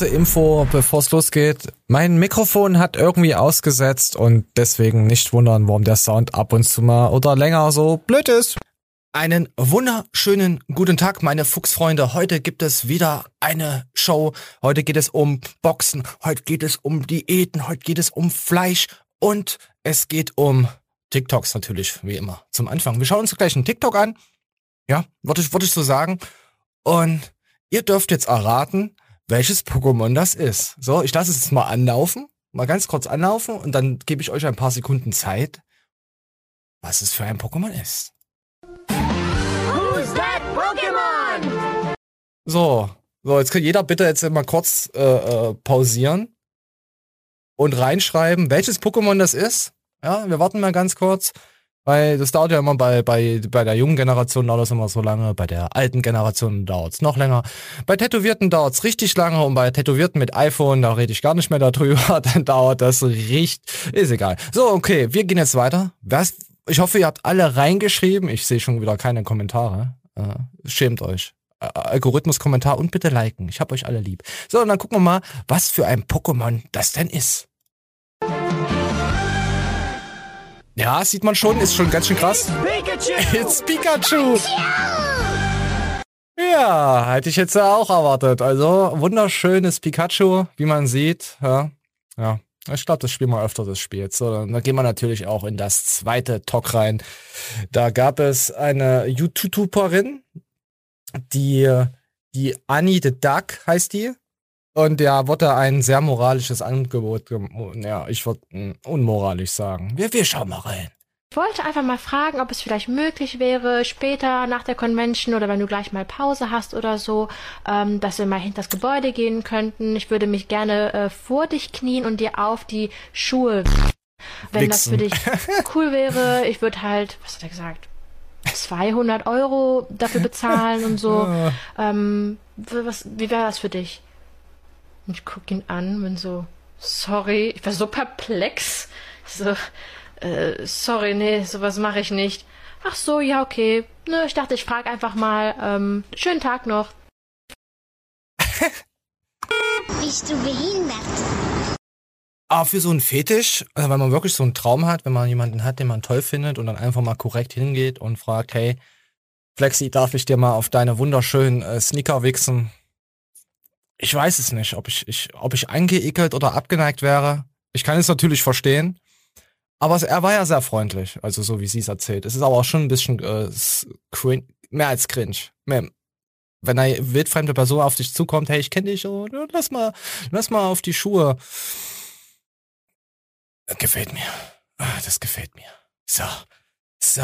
kurze Info, bevor es losgeht. Mein Mikrofon hat irgendwie ausgesetzt und deswegen nicht wundern, warum der Sound ab und zu mal oder länger so blöd ist. Einen wunderschönen guten Tag, meine Fuchsfreunde. Heute gibt es wieder eine Show. Heute geht es um Boxen, heute geht es um Diäten, heute geht es um Fleisch und es geht um TikToks natürlich, wie immer, zum Anfang. Wir schauen uns gleich einen TikTok an. Ja, würde ich, würde ich so sagen. Und ihr dürft jetzt erraten, welches Pokémon das ist. So, ich lasse es jetzt mal anlaufen, mal ganz kurz anlaufen und dann gebe ich euch ein paar Sekunden Zeit, was es für ein Pokémon ist. Who's that Pokémon? So, so, jetzt kann jeder bitte jetzt mal kurz äh, äh, pausieren und reinschreiben, welches Pokémon das ist. Ja, wir warten mal ganz kurz. Weil das dauert ja immer bei, bei, bei der jungen Generation dauert das immer so lange, bei der alten Generation dauert es noch länger. Bei Tätowierten dauert es richtig lange und bei Tätowierten mit iPhone, da rede ich gar nicht mehr darüber, dann dauert das richtig, ist egal. So, okay, wir gehen jetzt weiter. Was, ich hoffe, ihr habt alle reingeschrieben. Ich sehe schon wieder keine Kommentare. Äh, schämt euch. Äh, Algorithmus-Kommentar und bitte liken. Ich hab euch alle lieb. So, und dann gucken wir mal, was für ein Pokémon das denn ist. Ja, sieht man schon, ist schon ganz schön krass. Pikachu! It's Pikachu! Ja, hätte ich jetzt auch erwartet. Also, wunderschönes Pikachu, wie man sieht. Ja, ja. Ich glaube, das spielen wir öfter, das Spiel jetzt. So, dann gehen wir natürlich auch in das zweite Talk rein. Da gab es eine YouTuberin, die, die Annie the Duck heißt die. Und ja, wurde ein sehr moralisches Angebot, ja, ich würde unmoralisch sagen. Wir, wir schauen mal rein. Ich wollte einfach mal fragen, ob es vielleicht möglich wäre, später nach der Convention oder wenn du gleich mal Pause hast oder so, ähm, dass wir mal hinter das Gebäude gehen könnten. Ich würde mich gerne äh, vor dich knien und dir auf die Schuhe. Wenn das für dich Wichsen. cool wäre, ich würde halt, was hat er gesagt? 200 Euro dafür bezahlen und so. Ähm, was, wie wäre das für dich? Und ich guck ihn an, bin so, sorry, ich war so perplex. So, äh, sorry, nee, sowas mache ich nicht. Ach so, ja, okay. Nö, ich dachte, ich frage einfach mal. Ähm, schönen Tag noch. Bist du behindert? Aber für so einen Fetisch, also wenn man wirklich so einen Traum hat, wenn man jemanden hat, den man toll findet und dann einfach mal korrekt hingeht und fragt, hey, Flexi, darf ich dir mal auf deine wunderschönen äh, Sneaker wichsen? Ich weiß es nicht, ob ich, ich, ob ich angeekelt oder abgeneigt wäre. Ich kann es natürlich verstehen. Aber er war ja sehr freundlich, also so wie sie es erzählt. Es ist aber auch schon ein bisschen äh, s- crin mehr als cringe. Mehr, wenn eine wildfremde Person auf dich zukommt, hey, ich kenne dich, oh, lass mal, lass mal auf die Schuhe. Gefällt mir. Ah, Das gefällt mir. So. So.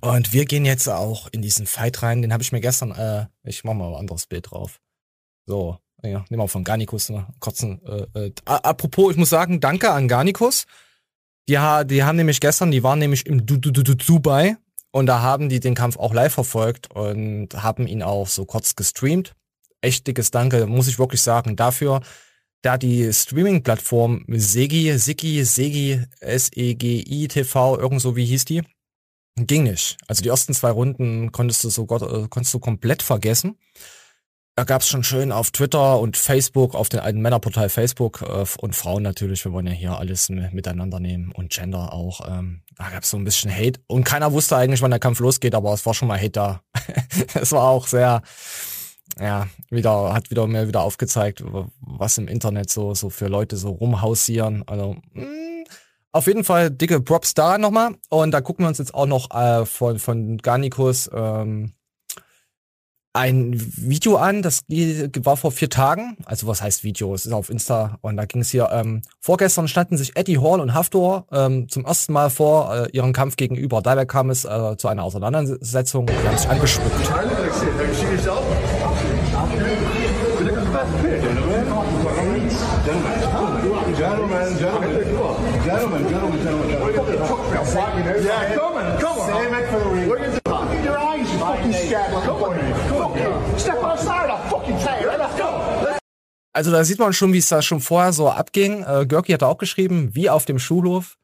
Und wir gehen jetzt auch in diesen Fight rein. Den habe ich mir gestern, äh, ich mach mal ein anderes Bild drauf. So, ja, nehmen wir von Garnicus ne? kurzen. Äh, äh, apropos, ich muss sagen, danke an Garnicus. Die, die haben nämlich gestern, die waren nämlich im du du du du Dubai und da haben die den Kampf auch live verfolgt und haben ihn auch so kurz gestreamt. Echt dickes Danke, muss ich wirklich sagen, dafür da die Streaming-Plattform Segi, Sigi, Segi, S-E-G-I TV, irgend so wie hieß die, ging nicht. Also die ersten zwei Runden konntest du so äh, konntest du komplett vergessen. Da gab's schon schön auf Twitter und Facebook, auf den alten Männerportal Facebook äh, und Frauen natürlich, wir wollen ja hier alles miteinander nehmen und Gender auch. Ähm, da gab's so ein bisschen Hate und keiner wusste eigentlich, wann der Kampf losgeht, aber es war schon mal Hate da. es war auch sehr, ja, wieder, hat wieder mir wieder aufgezeigt, was im Internet so, so für Leute so rumhausieren. Also, mh, auf jeden Fall dicke Props da nochmal. Und da gucken wir uns jetzt auch noch äh, von, von Garnicus ähm, ein Video an, das die- war vor vier Tagen. Also was heißt Video? Es ist auf Insta und da ging es hier, ähm, vorgestern standen sich Eddie Hall und Haftor ähm, zum ersten Mal vor äh, ihrem Kampf gegenüber. Dabei kam es äh, zu einer Auseinandersetzung und die haben sich angespuckt. Gentlemen, gentlemen, gentlemen, gentlemen, gentlemen. Yeah, come on, come on. Save it for the ring. Also da sieht man schon, wie es da schon vorher so abging. Äh, Görki hat auch geschrieben, wie auf dem Schulhof.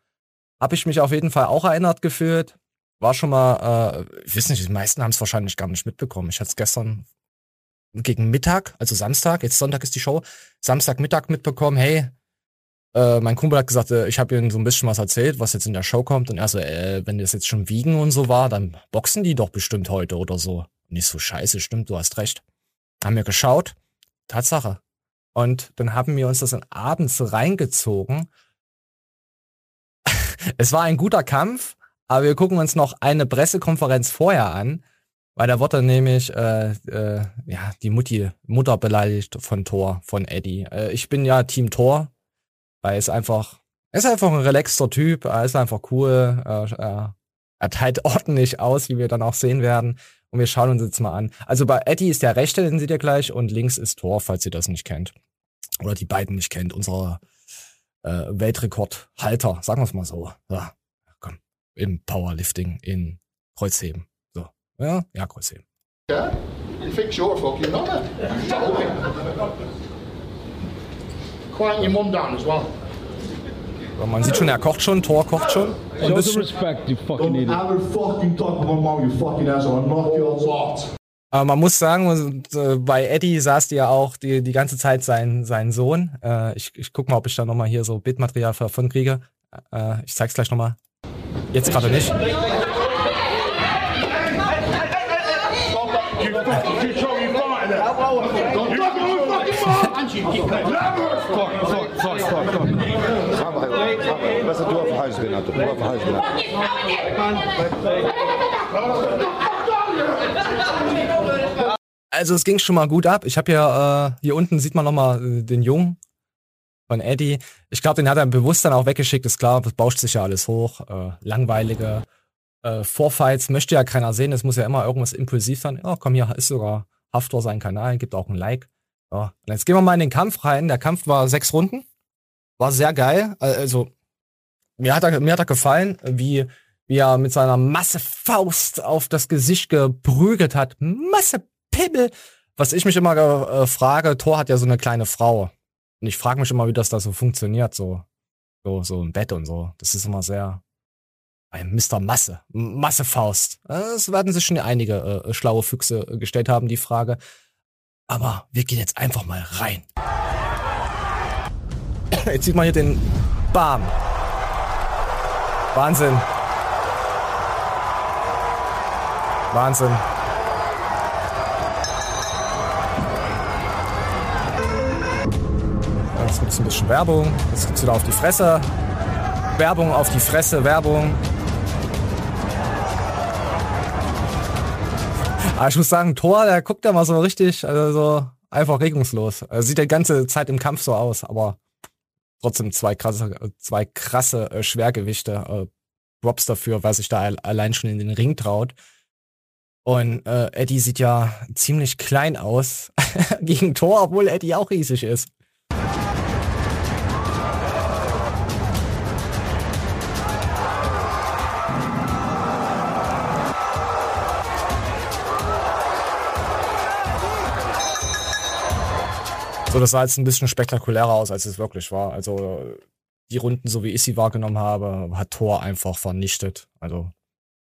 Habe ich mich auf jeden Fall auch erinnert gefühlt. War schon mal, äh, ich weiß nicht, die meisten haben es wahrscheinlich gar nicht mitbekommen. Ich hatte es gestern gegen Mittag, also Samstag, jetzt Sonntag ist die Show, Samstagmittag mitbekommen, hey, äh, mein Kumpel hat gesagt, äh, ich habe ihm so ein bisschen was erzählt, was jetzt in der Show kommt. Und er so, äh, wenn das jetzt schon wiegen und so war, dann boxen die doch bestimmt heute oder so. Nicht so scheiße, stimmt, du hast recht. Haben wir geschaut, Tatsache. Und dann haben wir uns das dann abends reingezogen. es war ein guter Kampf, aber wir gucken uns noch eine Pressekonferenz vorher an, weil da wurde nämlich äh, äh, ja die Mutti Mutter beleidigt von Thor, von Eddie. Äh, ich bin ja Team Thor, weil er ist einfach er ist einfach ein relaxter Typ, er ist einfach cool, er, er teilt ordentlich aus, wie wir dann auch sehen werden. Und wir schauen uns jetzt mal an. Also bei Eddie ist der rechte, den seht ihr gleich, und links ist Thor, falls ihr das nicht kennt. Oder die beiden nicht kennt, unser äh, Weltrekordhalter, sagen wir es mal so. Ja, komm, im Powerlifting, in Kreuzheben. So. Ja, ja, Kreuzheben. Yeah? You think you're a fucking nonner? Tell me. Quiet your mum down as well. Man sieht schon, er kocht schon, Thor kocht schon. Ein bisschen. lot. Aber man muss sagen, äh, bei Eddie saß ja auch die, die ganze Zeit sein, sein Sohn. Äh, ich, ich guck mal, ob ich da nochmal hier so Bildmaterial davon kriege. Äh, ich zeig's gleich nochmal. Jetzt gerade nicht. You fucking control binnen, Dorf Huis binnen. Also es ging schon mal gut ab. Ich habe ja, äh, hier unten sieht man nochmal äh, den Jungen von Eddie. Ich glaube, den hat er bewusst dann auch weggeschickt. Ist klar, das bauscht sich ja alles hoch. Äh, langweilige äh, Vorfights möchte ja keiner sehen. Es muss ja immer irgendwas impulsiv sein. Ja, komm, hier ist sogar Haftor sein Kanal, gibt auch ein Like. Ja. Und jetzt gehen wir mal in den Kampf rein. Der Kampf war sechs Runden. War sehr geil. Äh, Also, mir hat er, mir hat er gefallen, wie, wie er mit seiner Masse Faust auf das Gesicht geprügelt hat. Masse Pimmel. Was ich mich immer äh, frage, Thor hat ja so eine kleine Frau. Und ich frage mich immer, wie das da so funktioniert, so, so, so im Bett und so. Das ist immer sehr ein Mr. Masse, Masse Faust. Es werden sich schon einige äh, schlaue Füchse gestellt haben, die Frage. Aber wir gehen jetzt einfach mal rein. Jetzt sieht man hier den Bam. Wahnsinn. Wahnsinn. Jetzt gibt es ein bisschen Werbung. Jetzt gibt's wieder auf die Fresse. Werbung auf die Fresse, Werbung. Aber ich muss sagen, Thor, der guckt ja mal so richtig, also so einfach regungslos. Er sieht die ganze Zeit im Kampf so aus, aber trotzdem zwei krasse, zwei krasse äh, Schwergewichte. Äh, Props dafür, weil sich da al- allein schon in den Ring traut. Und äh, Eddie sieht ja ziemlich klein aus gegen Thor, obwohl Eddie auch riesig ist. So, das sah jetzt ein bisschen spektakulärer aus, als es wirklich war. Also die Runden, so wie ich sie wahrgenommen habe, hat Thor einfach vernichtet. Also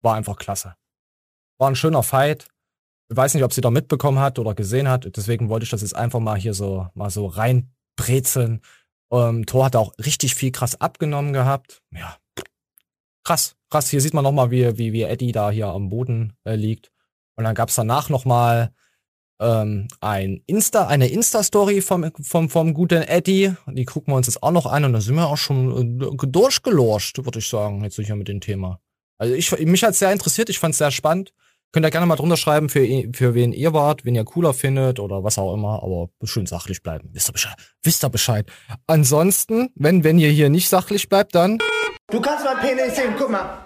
war einfach klasse. War ein schöner Fight. Ich weiß nicht, ob sie da mitbekommen hat oder gesehen hat. Deswegen wollte ich das jetzt einfach mal hier so mal so reinbrezeln. Ähm, Thor hat auch richtig viel krass abgenommen gehabt. Ja, krass, krass. Hier sieht man nochmal, wie, wie, wie Eddie da hier am Boden äh, liegt. Und dann gab's danach nochmal ähm, ein Insta, eine Insta-Story vom, vom, vom guten Eddie. Die gucken wir uns jetzt auch noch an und da sind wir auch schon äh, durchgelorscht, würde ich sagen, jetzt sicher mit dem Thema. Also ich, mich hat's sehr interessiert, ich fand's sehr spannend. Könnt ihr gerne mal drunter schreiben, für, für wen ihr wart, wen ihr cooler findet oder was auch immer, aber schön sachlich bleiben. Wisst ihr Bescheid? Wisst ihr Bescheid? Ansonsten, wenn, wenn ihr hier nicht sachlich bleibt, dann Du kannst mein Penis sehen, guck mal.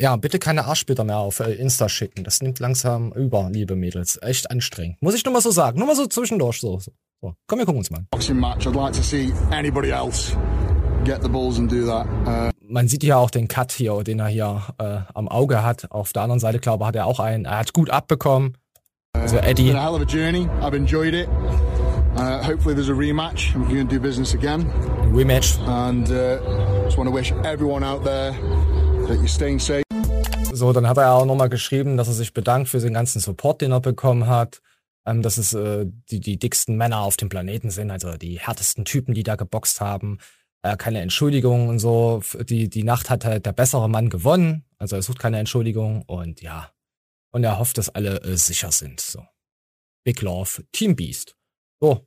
Ja, bitte keine Arschbilder mehr auf äh, Insta schicken. Das nimmt langsam über, liebe Mädels. Echt anstrengend. Muss ich nur mal so sagen. Nur mal so zwischendurch. So, so. so. Komm, wir gucken uns mal an. Boxing match, I'd like to see anybody else get the balls and do that. Uh, Man sieht ja auch den Cut hier, den er hier äh, am Auge hat. Auf der anderen Seite, glaube ich, hat er auch einen. Er hat gut abbekommen. Also Eddie. enjoyed it. Uh, hopefully there's a rematch and we can do business again. Rematch. And uh, just want to wish everyone out there that you're staying safe. So, dann hat er auch nochmal geschrieben, dass er sich bedankt für den ganzen Support, den er bekommen hat. Äh, ähm, dass es äh, die, die dicksten Männer auf dem Planeten sind, also die härtesten Typen, die da geboxt haben. Äh, keine Entschuldigung und so. Die, die Nacht hat halt der bessere Mann gewonnen, also er sucht keine Entschuldigung und ja. Und er hofft, dass alle äh, sicher sind. So. Big Love, Team Beast. So.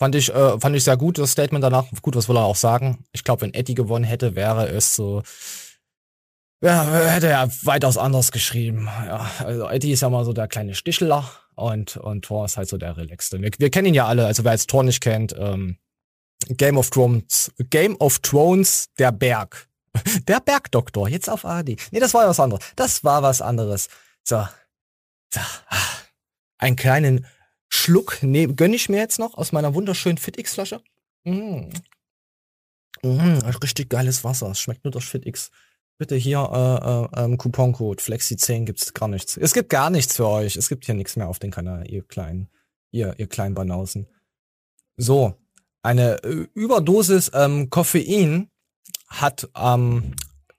Fand ich, äh, fand ich sehr gut, das Statement danach. Gut, was will er auch sagen? Ich glaube, wenn Eddie gewonnen hätte, wäre es so. Ja, hätte er weitaus anders geschrieben. Ja, also Eddie ist ja mal so der kleine Stichler und, und Thor ist halt so der Relaxte. Wir, wir kennen ihn ja alle, also wer jetzt Thor nicht kennt, ähm, Game of Thrones, Game of Thrones, der Berg. Der Bergdoktor, jetzt auf AD. Nee, das war was anderes. Das war was anderes. So. so. Einen kleinen Schluck ne, gönn ich mir jetzt noch aus meiner wunderschönen FitX-Flasche. Mm. Mm, richtig geiles Wasser. Es schmeckt nur durch FitX. Bitte hier äh, äh, ähm, Couponcode Flexi10 gibt's gar nichts. Es gibt gar nichts für euch. Es gibt hier nichts mehr auf den Kanal, ihr kleinen, ihr, ihr kleinen Banausen. So, eine äh, Überdosis ähm, Koffein hat ähm,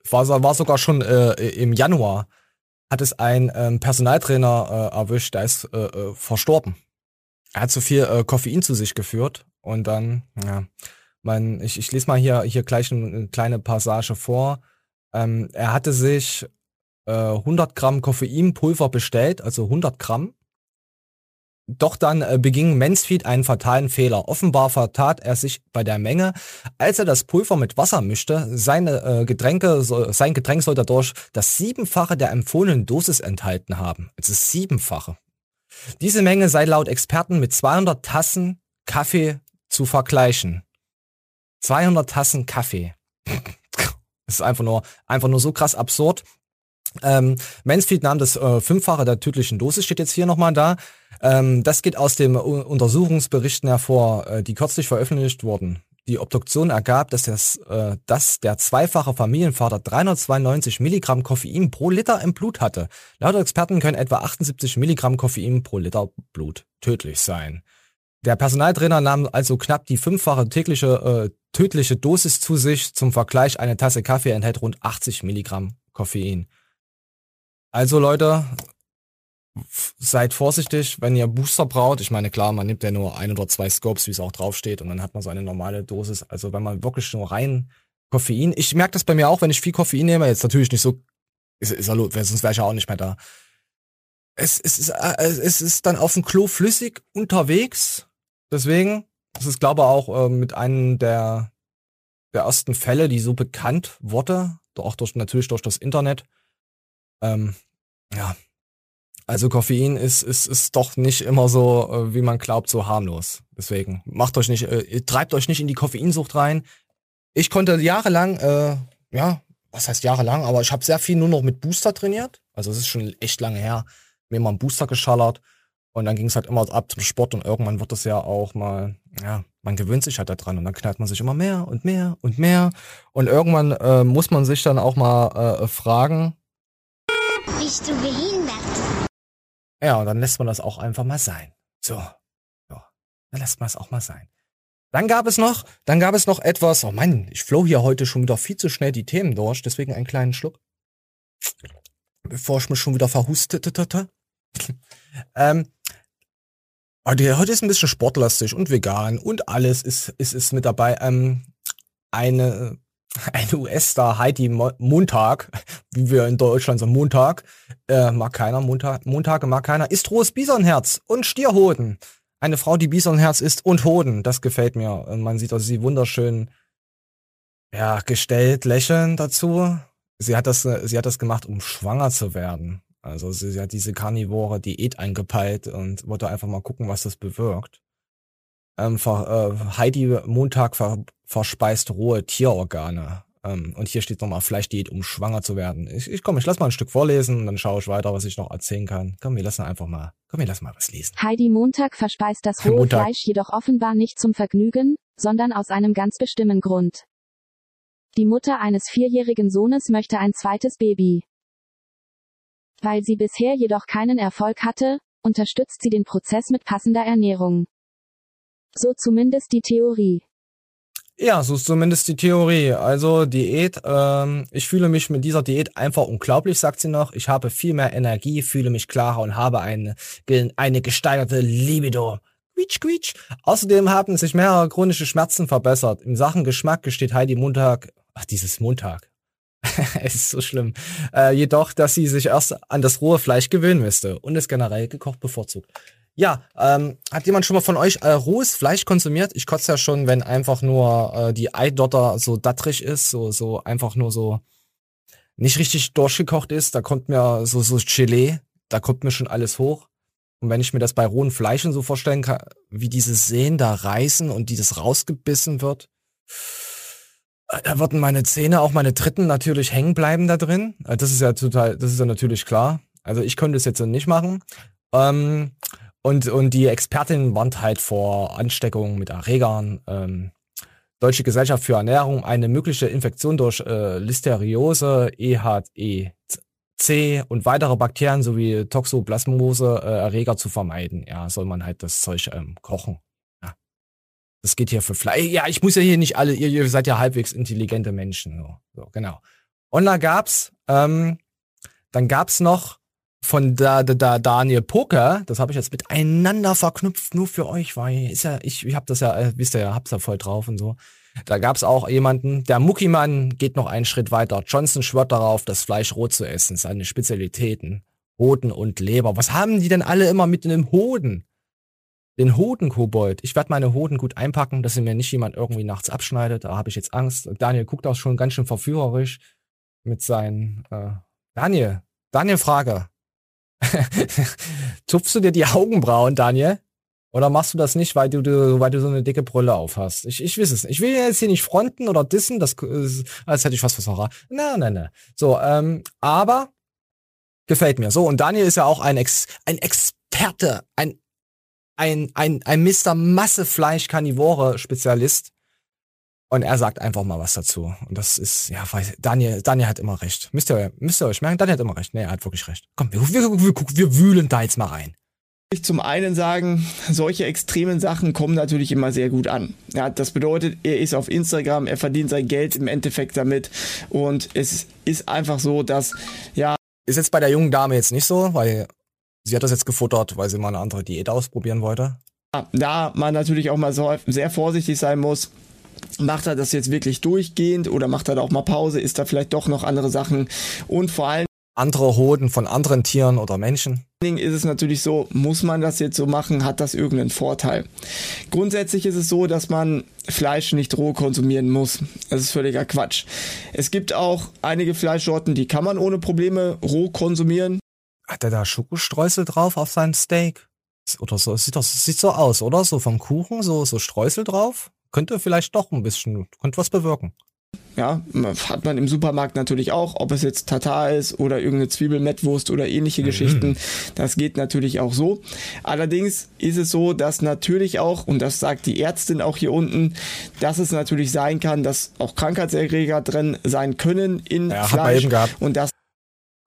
war, war sogar schon äh, im Januar hat es ein ähm, Personaltrainer äh, erwischt, der ist äh, äh, verstorben. Er hat zu viel äh, Koffein zu sich geführt und dann, ja, man, ich, ich lese mal hier, hier gleich eine kleine Passage vor. Ähm, er hatte sich äh, 100 Gramm Koffeinpulver bestellt, also 100 Gramm, doch dann äh, beging Mansfield einen fatalen Fehler. Offenbar vertat er sich bei der Menge. Als er das Pulver mit Wasser mischte, seine äh, Getränke, so, sein Getränk soll dadurch das Siebenfache der empfohlenen Dosis enthalten haben. Also Siebenfache. Diese Menge sei laut Experten mit 200 Tassen Kaffee zu vergleichen. 200 Tassen Kaffee. Das ist einfach nur, einfach nur so krass absurd. Ähm, Mansfield nahm das äh, Fünffache der tödlichen Dosis, steht jetzt hier nochmal da. Ähm, das geht aus den Untersuchungsberichten hervor, äh, die kürzlich veröffentlicht wurden. Die Obduktion ergab, dass, das, äh, dass der zweifache Familienvater 392 Milligramm Koffein pro Liter im Blut hatte. Laut Experten können etwa 78 Milligramm Koffein pro Liter Blut tödlich sein. Der Personaltrainer nahm also knapp die fünffache tägliche äh, tödliche Dosis zu sich. Zum Vergleich, eine Tasse Kaffee enthält rund 80 Milligramm Koffein. Also Leute, seid vorsichtig, wenn ihr Booster braucht. Ich meine, klar, man nimmt ja nur ein oder zwei Scopes, wie es auch draufsteht, und dann hat man so eine normale Dosis. Also wenn man wirklich nur rein Koffein, ich merke das bei mir auch, wenn ich viel Koffein nehme, jetzt natürlich nicht so, ist, ist er, sonst wäre ich ja auch nicht mehr da. Es, es, ist, äh, es ist dann auf dem Klo flüssig unterwegs. Deswegen, das ist glaube ich auch äh, mit einem der, der ersten Fälle, die so bekannt wurde, auch durch, natürlich durch das Internet. Ähm, ja. Also Koffein ist, ist, ist doch nicht immer so, äh, wie man glaubt, so harmlos. Deswegen macht euch nicht, äh, treibt euch nicht in die Koffeinsucht rein. Ich konnte jahrelang, äh, ja, was heißt jahrelang, aber ich habe sehr viel nur noch mit Booster trainiert. Also es ist schon echt lange her, mir mal einen Booster geschallert. Und dann ging es halt immer ab zum Sport und irgendwann wird es ja auch mal, ja, man gewöhnt sich halt daran und dann knallt man sich immer mehr und mehr und mehr. Und irgendwann äh, muss man sich dann auch mal äh, fragen, bist du behindert? Ja, und dann lässt man das auch einfach mal sein. So. Ja, dann lässt man es auch mal sein. Dann gab es noch, dann gab es noch etwas, oh Mann, ich flow hier heute schon wieder viel zu schnell die Themen durch, deswegen einen kleinen Schluck. Bevor ich mich schon wieder verhustete. ähm, heute ist ein bisschen sportlastig und vegan und alles ist, ist, ist mit dabei. Ähm, eine ein US-Star Heidi Montag, wie wir in Deutschland sagen, Montag, äh, mag keiner, Montag, Montage mag keiner, isst rohes Bisonherz und Stierhoden. Eine Frau, die Bisonherz isst und Hoden, das gefällt mir. Man sieht also sie wunderschön, ja, gestellt, lächeln dazu. Sie hat das, sie hat das gemacht, um schwanger zu werden. Also sie, hat diese karnivore Diät eingepeilt und wollte einfach mal gucken, was das bewirkt. Ähm, ver, äh, Heidi Montag ver, verspeist rohe Tierorgane. Ähm, und hier steht nochmal Fleischdiät, um schwanger zu werden. Ich, ich komm, ich lass mal ein Stück vorlesen und dann schaue ich weiter, was ich noch erzählen kann. Komm, wir lassen einfach mal, komm, wir lassen mal was lesen. Heidi Montag verspeist das rohe Montag. Fleisch jedoch offenbar nicht zum Vergnügen, sondern aus einem ganz bestimmten Grund. Die Mutter eines vierjährigen Sohnes möchte ein zweites Baby. Weil sie bisher jedoch keinen Erfolg hatte, unterstützt sie den Prozess mit passender Ernährung. So zumindest die Theorie. Ja, so ist zumindest die Theorie. Also Diät, ähm, ich fühle mich mit dieser Diät einfach unglaublich, sagt sie noch. Ich habe viel mehr Energie, fühle mich klarer und habe eine, eine gesteigerte Libido. Quietsch, quietsch. Außerdem haben sich mehrere chronische Schmerzen verbessert. In Sachen Geschmack gesteht Heidi Montag, ach dieses Montag, es ist so schlimm, äh, jedoch, dass sie sich erst an das rohe Fleisch gewöhnen müsste und es generell gekocht bevorzugt. Ja, ähm, hat jemand schon mal von euch äh, rohes Fleisch konsumiert? Ich kotze ja schon, wenn einfach nur äh, die Eidotter so dattrig ist, so so einfach nur so nicht richtig durchgekocht ist. Da kommt mir so so Gelee, da kommt mir schon alles hoch. Und wenn ich mir das bei rohen Fleischen so vorstellen kann, wie diese Sehnen da reißen und die das rausgebissen wird, äh, da würden meine Zähne, auch meine Dritten natürlich hängen bleiben da drin. Äh, Das ist ja total, das ist ja natürlich klar. Also ich könnte es jetzt nicht machen. Ähm, und, und die Expertin warnt halt vor Ansteckungen mit Erregern. Ähm, Deutsche Gesellschaft für Ernährung, eine mögliche Infektion durch äh, Listeriose, EHEC und weitere Bakterien sowie Toxoplasmose äh, zu vermeiden. Ja, soll man halt das Zeug ähm, kochen. Das geht hier für Fleisch. Ja, ich muss ja hier nicht alle, ihr, ihr seid ja halbwegs intelligente Menschen. So, so genau. Und da gab's, ähm, dann gab's noch von da, da, da Daniel Poker, das habe ich jetzt miteinander verknüpft, nur für euch, weil ist ja, ich, ich habe das ja, äh, wisst ihr ja, hab's ja voll drauf und so. Da gab's auch jemanden, der Muckimann geht noch einen Schritt weiter. Johnson schwört darauf, das Fleisch roh zu essen, seine Spezialitäten. Hoden und Leber. Was haben die denn alle immer mit einem Hoden? Den Hodenkobold. Ich werde meine Hoden gut einpacken, dass sie mir nicht jemand irgendwie nachts abschneidet. Da habe ich jetzt Angst. Daniel guckt auch schon ganz schön verführerisch mit seinen. Äh Daniel, Daniel Frage. Tupfst du dir die Augenbrauen, Daniel? Oder machst du das nicht, weil du, du, weil du so eine dicke Brille auf hast? Ich, ich weiß es nicht. Ich will jetzt hier nicht fronten oder dissen, das ist, als hätte ich was versagen. Na, na, na. So, ähm, aber gefällt mir. So, und Daniel ist ja auch ein, Ex, ein Experte, ein, ein, ein, ein Mr. Massefleisch-Karnivore-Spezialist. Und er sagt einfach mal was dazu. Und das ist, ja, weiß, Daniel, Daniel hat immer recht. Müsst ihr, müsst ihr euch merken, Daniel hat immer recht. Nee, er hat wirklich recht. Komm, wir, wir, wir, wir wühlen da jetzt mal rein. Ich zum einen sagen, solche extremen Sachen kommen natürlich immer sehr gut an. Ja, das bedeutet, er ist auf Instagram, er verdient sein Geld im Endeffekt damit und es ist einfach so, dass ja. Ist jetzt bei der jungen Dame jetzt nicht so, weil sie hat das jetzt gefuttert, weil sie mal eine andere Diät ausprobieren wollte. Da man natürlich auch mal so sehr vorsichtig sein muss, macht er das jetzt wirklich durchgehend oder macht er da auch mal Pause, ist da vielleicht doch noch andere Sachen und vor allem andere Hoden von anderen Tieren oder Menschen. ist es natürlich so, muss man das jetzt so machen, hat das irgendeinen Vorteil. Grundsätzlich ist es so, dass man Fleisch nicht roh konsumieren muss. Das ist völliger Quatsch. Es gibt auch einige Fleischsorten, die kann man ohne Probleme roh konsumieren. Hat er da Schokostreusel drauf auf sein Steak? Oder so, sieht das sieht so aus, oder? So vom Kuchen, so, so Streusel drauf? Könnte vielleicht doch ein bisschen, könnte was bewirken. Ja, hat man im Supermarkt natürlich auch, ob es jetzt Tatar ist oder irgendeine Zwiebelmettwurst oder ähnliche mhm. Geschichten. Das geht natürlich auch so. Allerdings ist es so, dass natürlich auch, und das sagt die Ärztin auch hier unten, dass es natürlich sein kann, dass auch Krankheitserreger drin sein können in ja, Fleisch. Hat man eben gehabt. Und das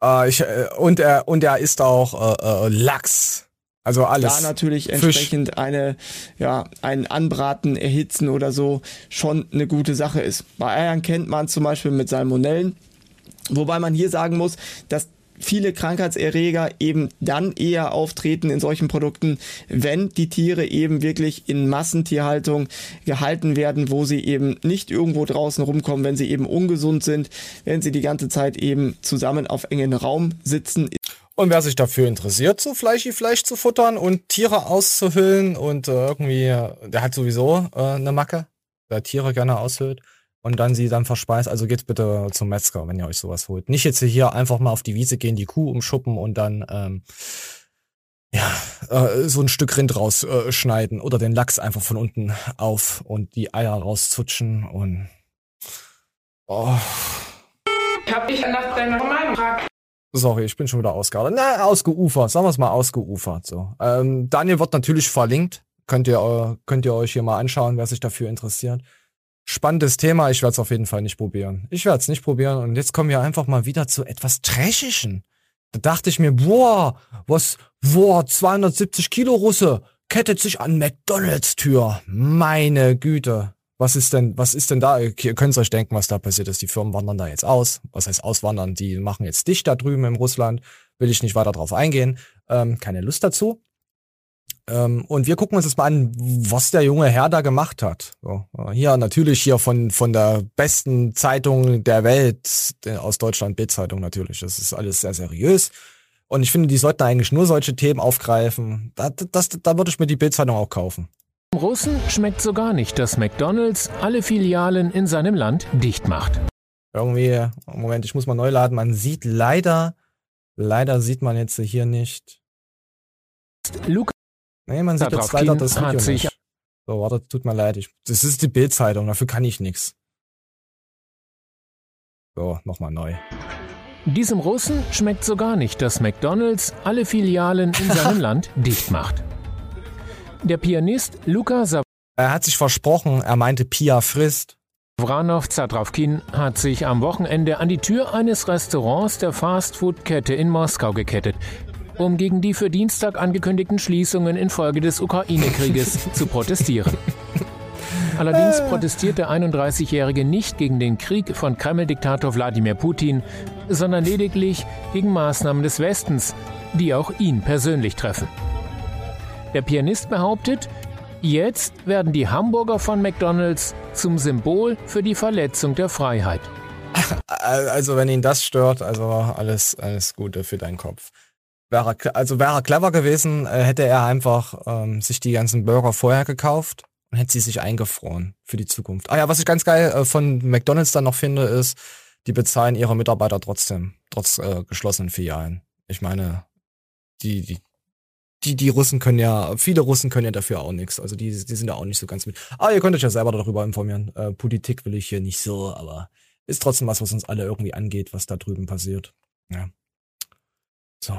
äh, ich, äh, und er und er isst auch äh, äh, Lachs. Also alles. Da natürlich entsprechend Fisch. eine, ja, ein Anbraten, Erhitzen oder so schon eine gute Sache ist. Bei Eiern kennt man zum Beispiel mit Salmonellen, wobei man hier sagen muss, dass viele Krankheitserreger eben dann eher auftreten in solchen Produkten, wenn die Tiere eben wirklich in Massentierhaltung gehalten werden, wo sie eben nicht irgendwo draußen rumkommen, wenn sie eben ungesund sind, wenn sie die ganze Zeit eben zusammen auf engen Raum sitzen. Und wer sich dafür interessiert, so fleischig Fleisch zu futtern und Tiere auszuhüllen und äh, irgendwie, der hat sowieso äh, eine Macke, der Tiere gerne aushüllt und dann sie dann verspeist. Also geht bitte zum Metzger, wenn ihr euch sowas holt. Nicht jetzt hier einfach mal auf die Wiese gehen, die Kuh umschuppen und dann ähm, ja äh, so ein Stück Rind rausschneiden äh, oder den Lachs einfach von unten auf und die Eier rauszutschen und oh. Ich hab dich nach deiner Meinung gefragt. Sorry, ich bin schon wieder ausgeufert. Na, ausgeufert. Sagen wir es mal ausgeufert. So. Ähm, Daniel wird natürlich verlinkt. Könnt ihr, äh, könnt ihr euch hier mal anschauen, wer sich dafür interessiert. Spannendes Thema. Ich werde es auf jeden Fall nicht probieren. Ich werde es nicht probieren. Und jetzt kommen wir einfach mal wieder zu etwas Trashischen. Da dachte ich mir, boah, was, boah, 270 Kilo Russe kettet sich an McDonalds Tür. Meine Güte. Was ist denn, was ist denn da? Ihr könnt euch denken, was da passiert ist. Die Firmen wandern da jetzt aus. Was heißt auswandern? Die machen jetzt dicht da drüben in Russland. Will ich nicht weiter drauf eingehen. Ähm, keine Lust dazu. Ähm, und wir gucken uns jetzt mal an, was der junge Herr da gemacht hat. So, äh, hier natürlich hier von, von der besten Zeitung der Welt, der, aus Deutschland, Bild-Zeitung natürlich. Das ist alles sehr seriös. Und ich finde, die sollten eigentlich nur solche Themen aufgreifen. Da, das, da würde ich mir die Bild-Zeitung auch kaufen. Russen schmeckt sogar nicht, dass McDonald's alle Filialen in seinem Land dicht macht. Irgendwie, Moment, ich muss mal neu laden. Man sieht leider, leider sieht man jetzt hier nicht. Luke Nee, man sieht jetzt leider das Video nicht. So, warte, tut mir leid. Ich, das ist die Bildzeitung, dafür kann ich nichts. So, nochmal neu. Diesem Russen schmeckt sogar nicht, dass McDonald's alle Filialen in seinem Land dicht macht. Der Pianist Luka Er hat sich versprochen, er meinte Pia frisst. Vranov Zadravkin hat sich am Wochenende an die Tür eines Restaurants der Fastfood-Kette in Moskau gekettet, um gegen die für Dienstag angekündigten Schließungen infolge des Ukraine-Krieges zu protestieren. Allerdings protestiert der 31-Jährige nicht gegen den Krieg von Kreml-Diktator Wladimir Putin, sondern lediglich gegen Maßnahmen des Westens, die auch ihn persönlich treffen. Der Pianist behauptet, jetzt werden die Hamburger von McDonald's zum Symbol für die Verletzung der Freiheit. Also wenn ihn das stört, also alles, alles Gute für deinen Kopf. Wäre, also wäre clever gewesen, äh, hätte er einfach ähm, sich die ganzen Burger vorher gekauft und hätte sie sich eingefroren für die Zukunft. Ah ja, was ich ganz geil äh, von McDonald's dann noch finde, ist, die bezahlen ihre Mitarbeiter trotzdem, trotz äh, geschlossenen Filialen. Ich meine, die, die, die, die Russen können ja, viele Russen können ja dafür auch nichts. Also die, die sind ja auch nicht so ganz mit. Aber ihr könnt euch ja selber darüber informieren. Äh, Politik will ich hier nicht so, aber ist trotzdem was, was uns alle irgendwie angeht, was da drüben passiert. Ja. So.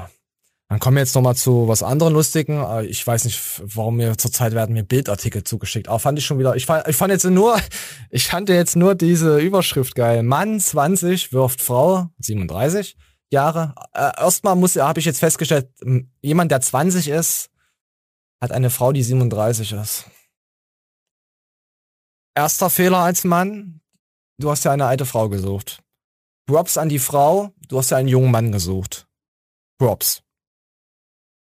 Dann kommen wir jetzt nochmal zu was anderem Lustigen. Äh, ich weiß nicht, warum mir zurzeit werden mir Bildartikel zugeschickt. Aber fand ich schon wieder, ich fand, ich fand jetzt nur, ich fand jetzt nur diese Überschrift geil. Mann 20 wirft Frau 37 Jahre. Äh, erstmal muss, habe ich jetzt festgestellt, jemand, der 20 ist, hat eine Frau, die 37 ist. Erster Fehler als Mann, du hast ja eine alte Frau gesucht. Props an die Frau, du hast ja einen jungen Mann gesucht. Props.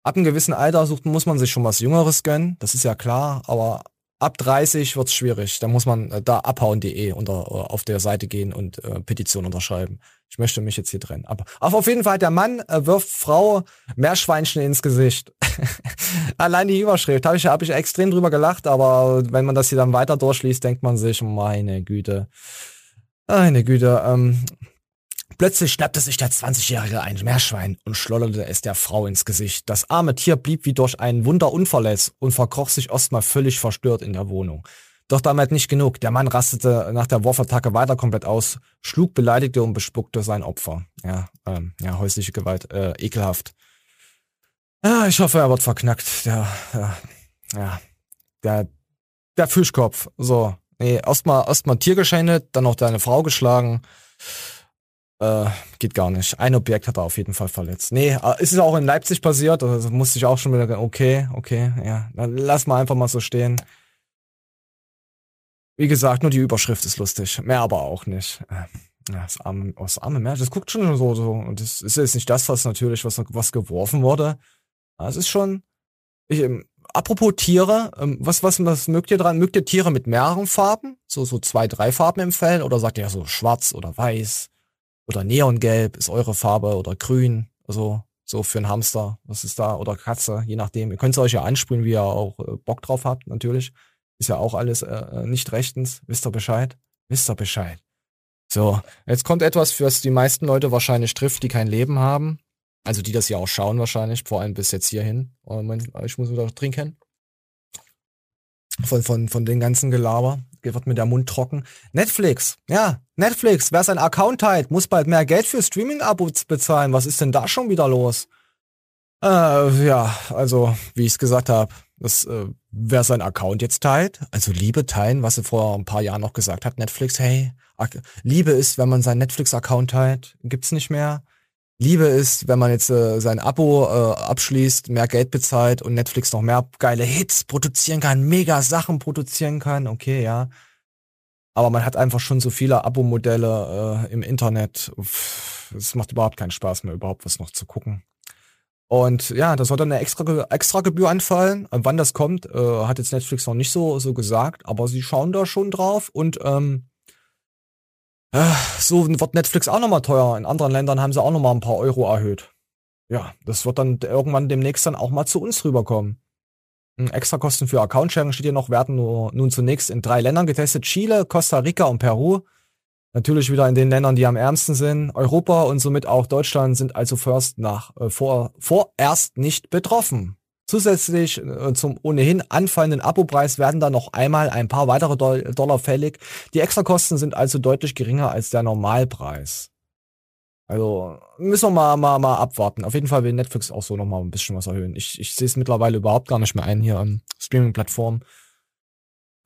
Ab einem gewissen Alter sucht, muss man sich schon was Jüngeres gönnen, das ist ja klar, aber ab 30 wird's schwierig. Da muss man äh, da abhauen.de unter äh, auf der Seite gehen und äh, Petition unterschreiben. Ich möchte mich jetzt hier trennen. Aber, aber auf jeden Fall, der Mann äh, wirft Frau Meerschweinchen ins Gesicht. Allein die Überschrift, habe ich, hab ich extrem drüber gelacht, aber wenn man das hier dann weiter durchliest, denkt man sich, meine Güte. Meine Güte, ähm, Plötzlich schnappte sich der 20-Jährige ein Meerschwein und schlotterte es der Frau ins Gesicht. Das arme Tier blieb wie durch ein Wunder unverletzt und verkroch sich erstmal völlig verstört in der Wohnung. Doch damit nicht genug. Der Mann rastete nach der Wurfattacke weiter komplett aus, schlug, beleidigte und bespuckte sein Opfer. Ja, ähm, ja, häusliche Gewalt, äh, ekelhaft. Ja, ich hoffe, er wird verknackt. Der, ja, ja, der, der Fischkopf. So, nee, erstmal, erstmal Tier geschändet, dann noch deine Frau geschlagen. Äh, geht gar nicht. Ein Objekt hat er auf jeden Fall verletzt. Nee, äh, ist es auch in Leipzig passiert, also musste ich auch schon wieder, okay, okay, ja, dann lass mal einfach mal so stehen. Wie gesagt, nur die Überschrift ist lustig, mehr aber auch nicht. Äh, ja, das arme, das arme Meer, das guckt schon so, so, und das ist jetzt nicht das, was natürlich, was, was geworfen wurde. Das ist schon, ich, ähm, apropos Tiere, ähm, was, was, was mögt ihr dran? Mögt ihr Tiere mit mehreren Farben? So, so zwei, drei Farben im Fell? Oder sagt ihr so schwarz oder weiß? Oder Neongelb ist eure Farbe oder grün, also so für einen Hamster, was ist da, oder Katze, je nachdem. Ihr könnt es euch ja ansprühen, wie ihr auch äh, Bock drauf habt, natürlich. Ist ja auch alles äh, äh, nicht rechtens. Wisst ihr Bescheid? Wisst ihr Bescheid? So, jetzt kommt etwas, was die meisten Leute wahrscheinlich trifft, die kein Leben haben. Also die das ja auch schauen wahrscheinlich, vor allem bis jetzt hierhin. Oh, ich muss wieder trinken. Von, von, von den ganzen Gelaber wird mir der Mund trocken. Netflix, ja, Netflix, wer sein Account teilt, muss bald mehr Geld für Streaming-Abos bezahlen. Was ist denn da schon wieder los? Äh, ja, also, wie ich es gesagt habe, äh, wer sein Account jetzt teilt, also Liebe teilen, was sie vor ein paar Jahren noch gesagt hat, Netflix, hey, Liebe ist, wenn man seinen Netflix-Account teilt, gibt's nicht mehr. Liebe ist, wenn man jetzt äh, sein Abo äh, abschließt, mehr Geld bezahlt und Netflix noch mehr geile Hits produzieren kann, mega Sachen produzieren kann, okay, ja. Aber man hat einfach schon so viele Abo-Modelle äh, im Internet. Es macht überhaupt keinen Spaß mehr, überhaupt was noch zu gucken. Und ja, da soll dann eine extra, extra Gebühr anfallen. Und wann das kommt, äh, hat jetzt Netflix noch nicht so, so gesagt, aber sie schauen da schon drauf und ähm, äh, so wird Netflix auch nochmal teuer. In anderen Ländern haben sie auch nochmal ein paar Euro erhöht. Ja, das wird dann irgendwann demnächst dann auch mal zu uns rüberkommen. Extrakosten für Account-Sharing steht hier noch, werden nur, nun zunächst in drei Ländern getestet. Chile, Costa Rica und Peru. Natürlich wieder in den Ländern, die am ärmsten sind. Europa und somit auch Deutschland sind also first nach, äh, vor, vorerst nicht betroffen. Zusätzlich äh, zum ohnehin anfallenden Abopreis werden dann noch einmal ein paar weitere Dol Dollar fällig. Die Extrakosten sind also deutlich geringer als der Normalpreis. Also müssen wir mal, mal, mal abwarten. Auf jeden Fall will Netflix auch so nochmal ein bisschen was erhöhen. Ich, ich sehe es mittlerweile überhaupt gar nicht mehr ein hier an Streaming-Plattformen.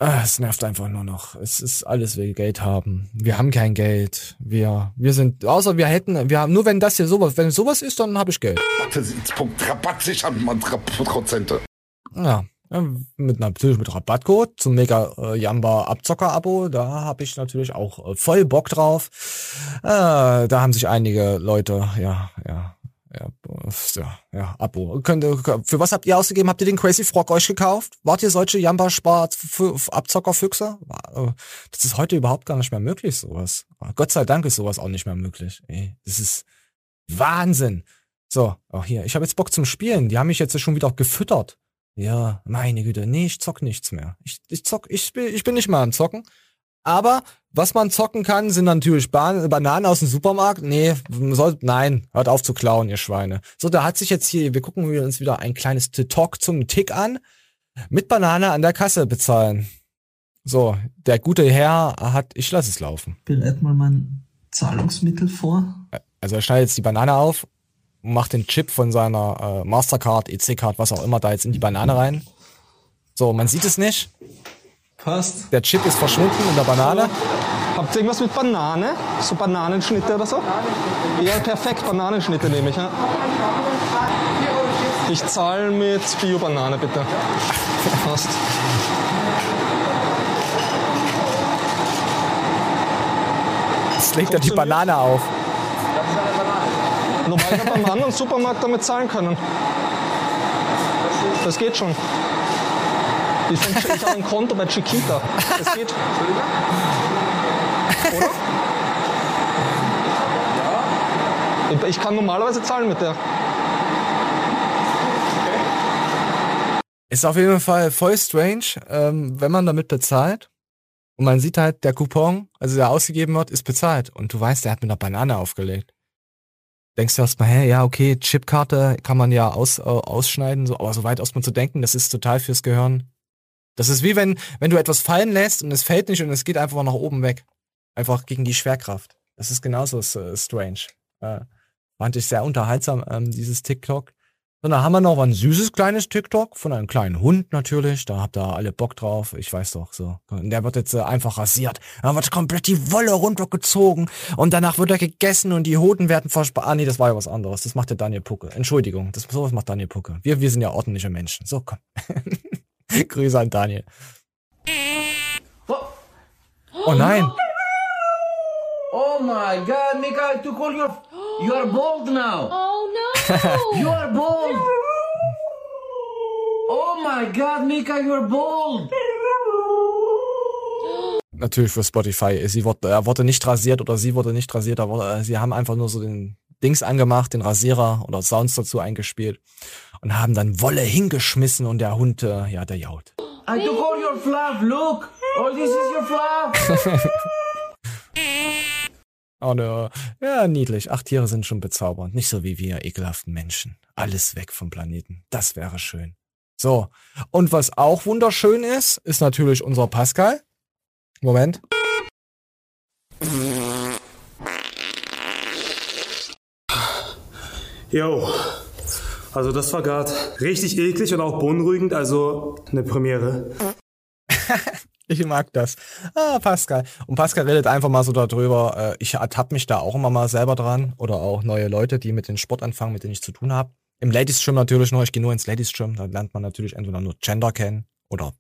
Ah, Es nervt einfach nur noch. Es ist alles, wir Geld haben. Wir haben kein Geld. Wir, wir sind, außer wir hätten, wir haben, nur wenn das hier sowas, wenn sowas ist, dann habe ich Geld. Rabatt sichern, man Prozente. Ja, ja, mit natürlich mit Rabattcode zum Mega äh, Jamba Abzocker Abo, da habe ich natürlich auch äh, voll Bock drauf. Äh, da haben sich einige Leute, ja, ja, ja, ja, ja, Abo. Könnt, für was habt ihr ausgegeben? Habt ihr den Crazy Frog euch gekauft? Wart ihr solche Jamba Spar Abzocker Füchse? War, äh, Das ist heute überhaupt gar nicht mehr möglich sowas. Gott sei Dank ist sowas auch nicht mehr möglich. Ey, das ist Wahnsinn. So, auch hier, ich habe jetzt Bock zum Spielen. Die haben mich jetzt schon wieder gefüttert. Ja, meine Güte, nee, ich zock nichts mehr. Ich, ich zock, ich, bin- ich bin nicht mal am Zocken. Aber was man zocken kann, sind natürlich Ban Bananen aus dem Supermarkt. Nee, soll, nein, hört auf zu klauen, ihr Schweine. So, da hat sich jetzt hier, wir gucken wir uns wieder ein kleines Talk zum Tick an. Mit Banane an der Kasse bezahlen. So, der gute Herr hat, ich lasse es laufen. Bereit mal mein Zahlungsmittel vor. Also er schneidet jetzt die Banane auf, macht den Chip von seiner äh, Mastercard, EC-Card, was auch immer, da jetzt in die Banane rein. So, man sieht es nicht. Passt. Der Chip ist verschwunden in der Banane. Habt ihr irgendwas mit Banane? So Bananenschnitte oder so? Ja, perfekt, Bananenschnitte nehme ich. Ja. Ich zahle mit Bio-Banane, bitte. Passt. Jetzt legt er die Banane auf. Normal ich habe beim anderen Supermarkt damit zahlen können. Das geht schon. Ich, ich habe ein Konto bei Chiquita. Das geht. Oder? Ich- Ich kann normalerweise zahlen mit der. Ist auf jeden Fall voll strange, ähm, wenn man damit bezahlt. Und man sieht halt, der Coupon, also der ausgegeben wird, ist bezahlt. Und du weißt, der hat mit einer Banane aufgelegt. Denkst du erstmal, hä, ja, okay, Chipkarte kann man ja aus, äh, ausschneiden, so, aber so weit erstmal zu denken, das ist total fürs Gehirn. Das ist wie wenn, wenn du etwas fallen lässt und es fällt nicht und es geht einfach nach oben weg. Einfach gegen die Schwerkraft. Das ist genauso äh, strange. Äh, fand ich sehr unterhaltsam, ähm, dieses TikTok. Und dann haben wir noch ein süßes kleines TikTok von einem kleinen Hund natürlich. Da habt ihr alle Bock drauf. Ich weiß doch so. Und der wird jetzt äh, einfach rasiert. Dann wird komplett die Wolle runtergezogen. Und danach wird er gegessen und die Hoden werden verspart. Ah, nee, das war ja was anderes. Das macht der Daniel Pucke. Entschuldigung. Das, sowas macht Daniel Pucke. Wir, wir sind ja ordentliche Menschen. So, komm. Grüße an Daniel. Oh nein. Oh my god, Mika, I took all your. You are bald now. Oh no! you are bald. Oh my god, Mika, you are bald. Natürlich für Spotify. Sie wurde, er wurde nicht rasiert oder sie wurde nicht rasiert. Er wurde, äh, sie haben einfach nur so den Dings angemacht, den Rasierer oder Sounds dazu eingespielt und haben dann Wolle hingeschmissen und der Hund, äh, ja, der jaut. I took all your fluff. Look, all this is your fluff. Oh, ne, ja, niedlich. Acht Tiere sind schon bezaubernd. Nicht so wie wir ekelhaften Menschen. Alles weg vom Planeten. Das wäre schön. So. Und was auch wunderschön ist, ist natürlich unser Pascal. Moment. Jo. Also das war gerade richtig eklig und auch beunruhigend, also eine Premiere. Ich mag das. Ah, Pascal. Und Pascal redet einfach mal so darüber. Äh, ich ertappe mich da auch immer mal selber dran. Oder auch neue Leute, die mit dem Sport anfangen, mit denen ich zu tun habe. Im Ladies Gym natürlich noch. Ich gehe nur ins Ladies Gym. Da lernt man natürlich entweder nur Gender kennen oder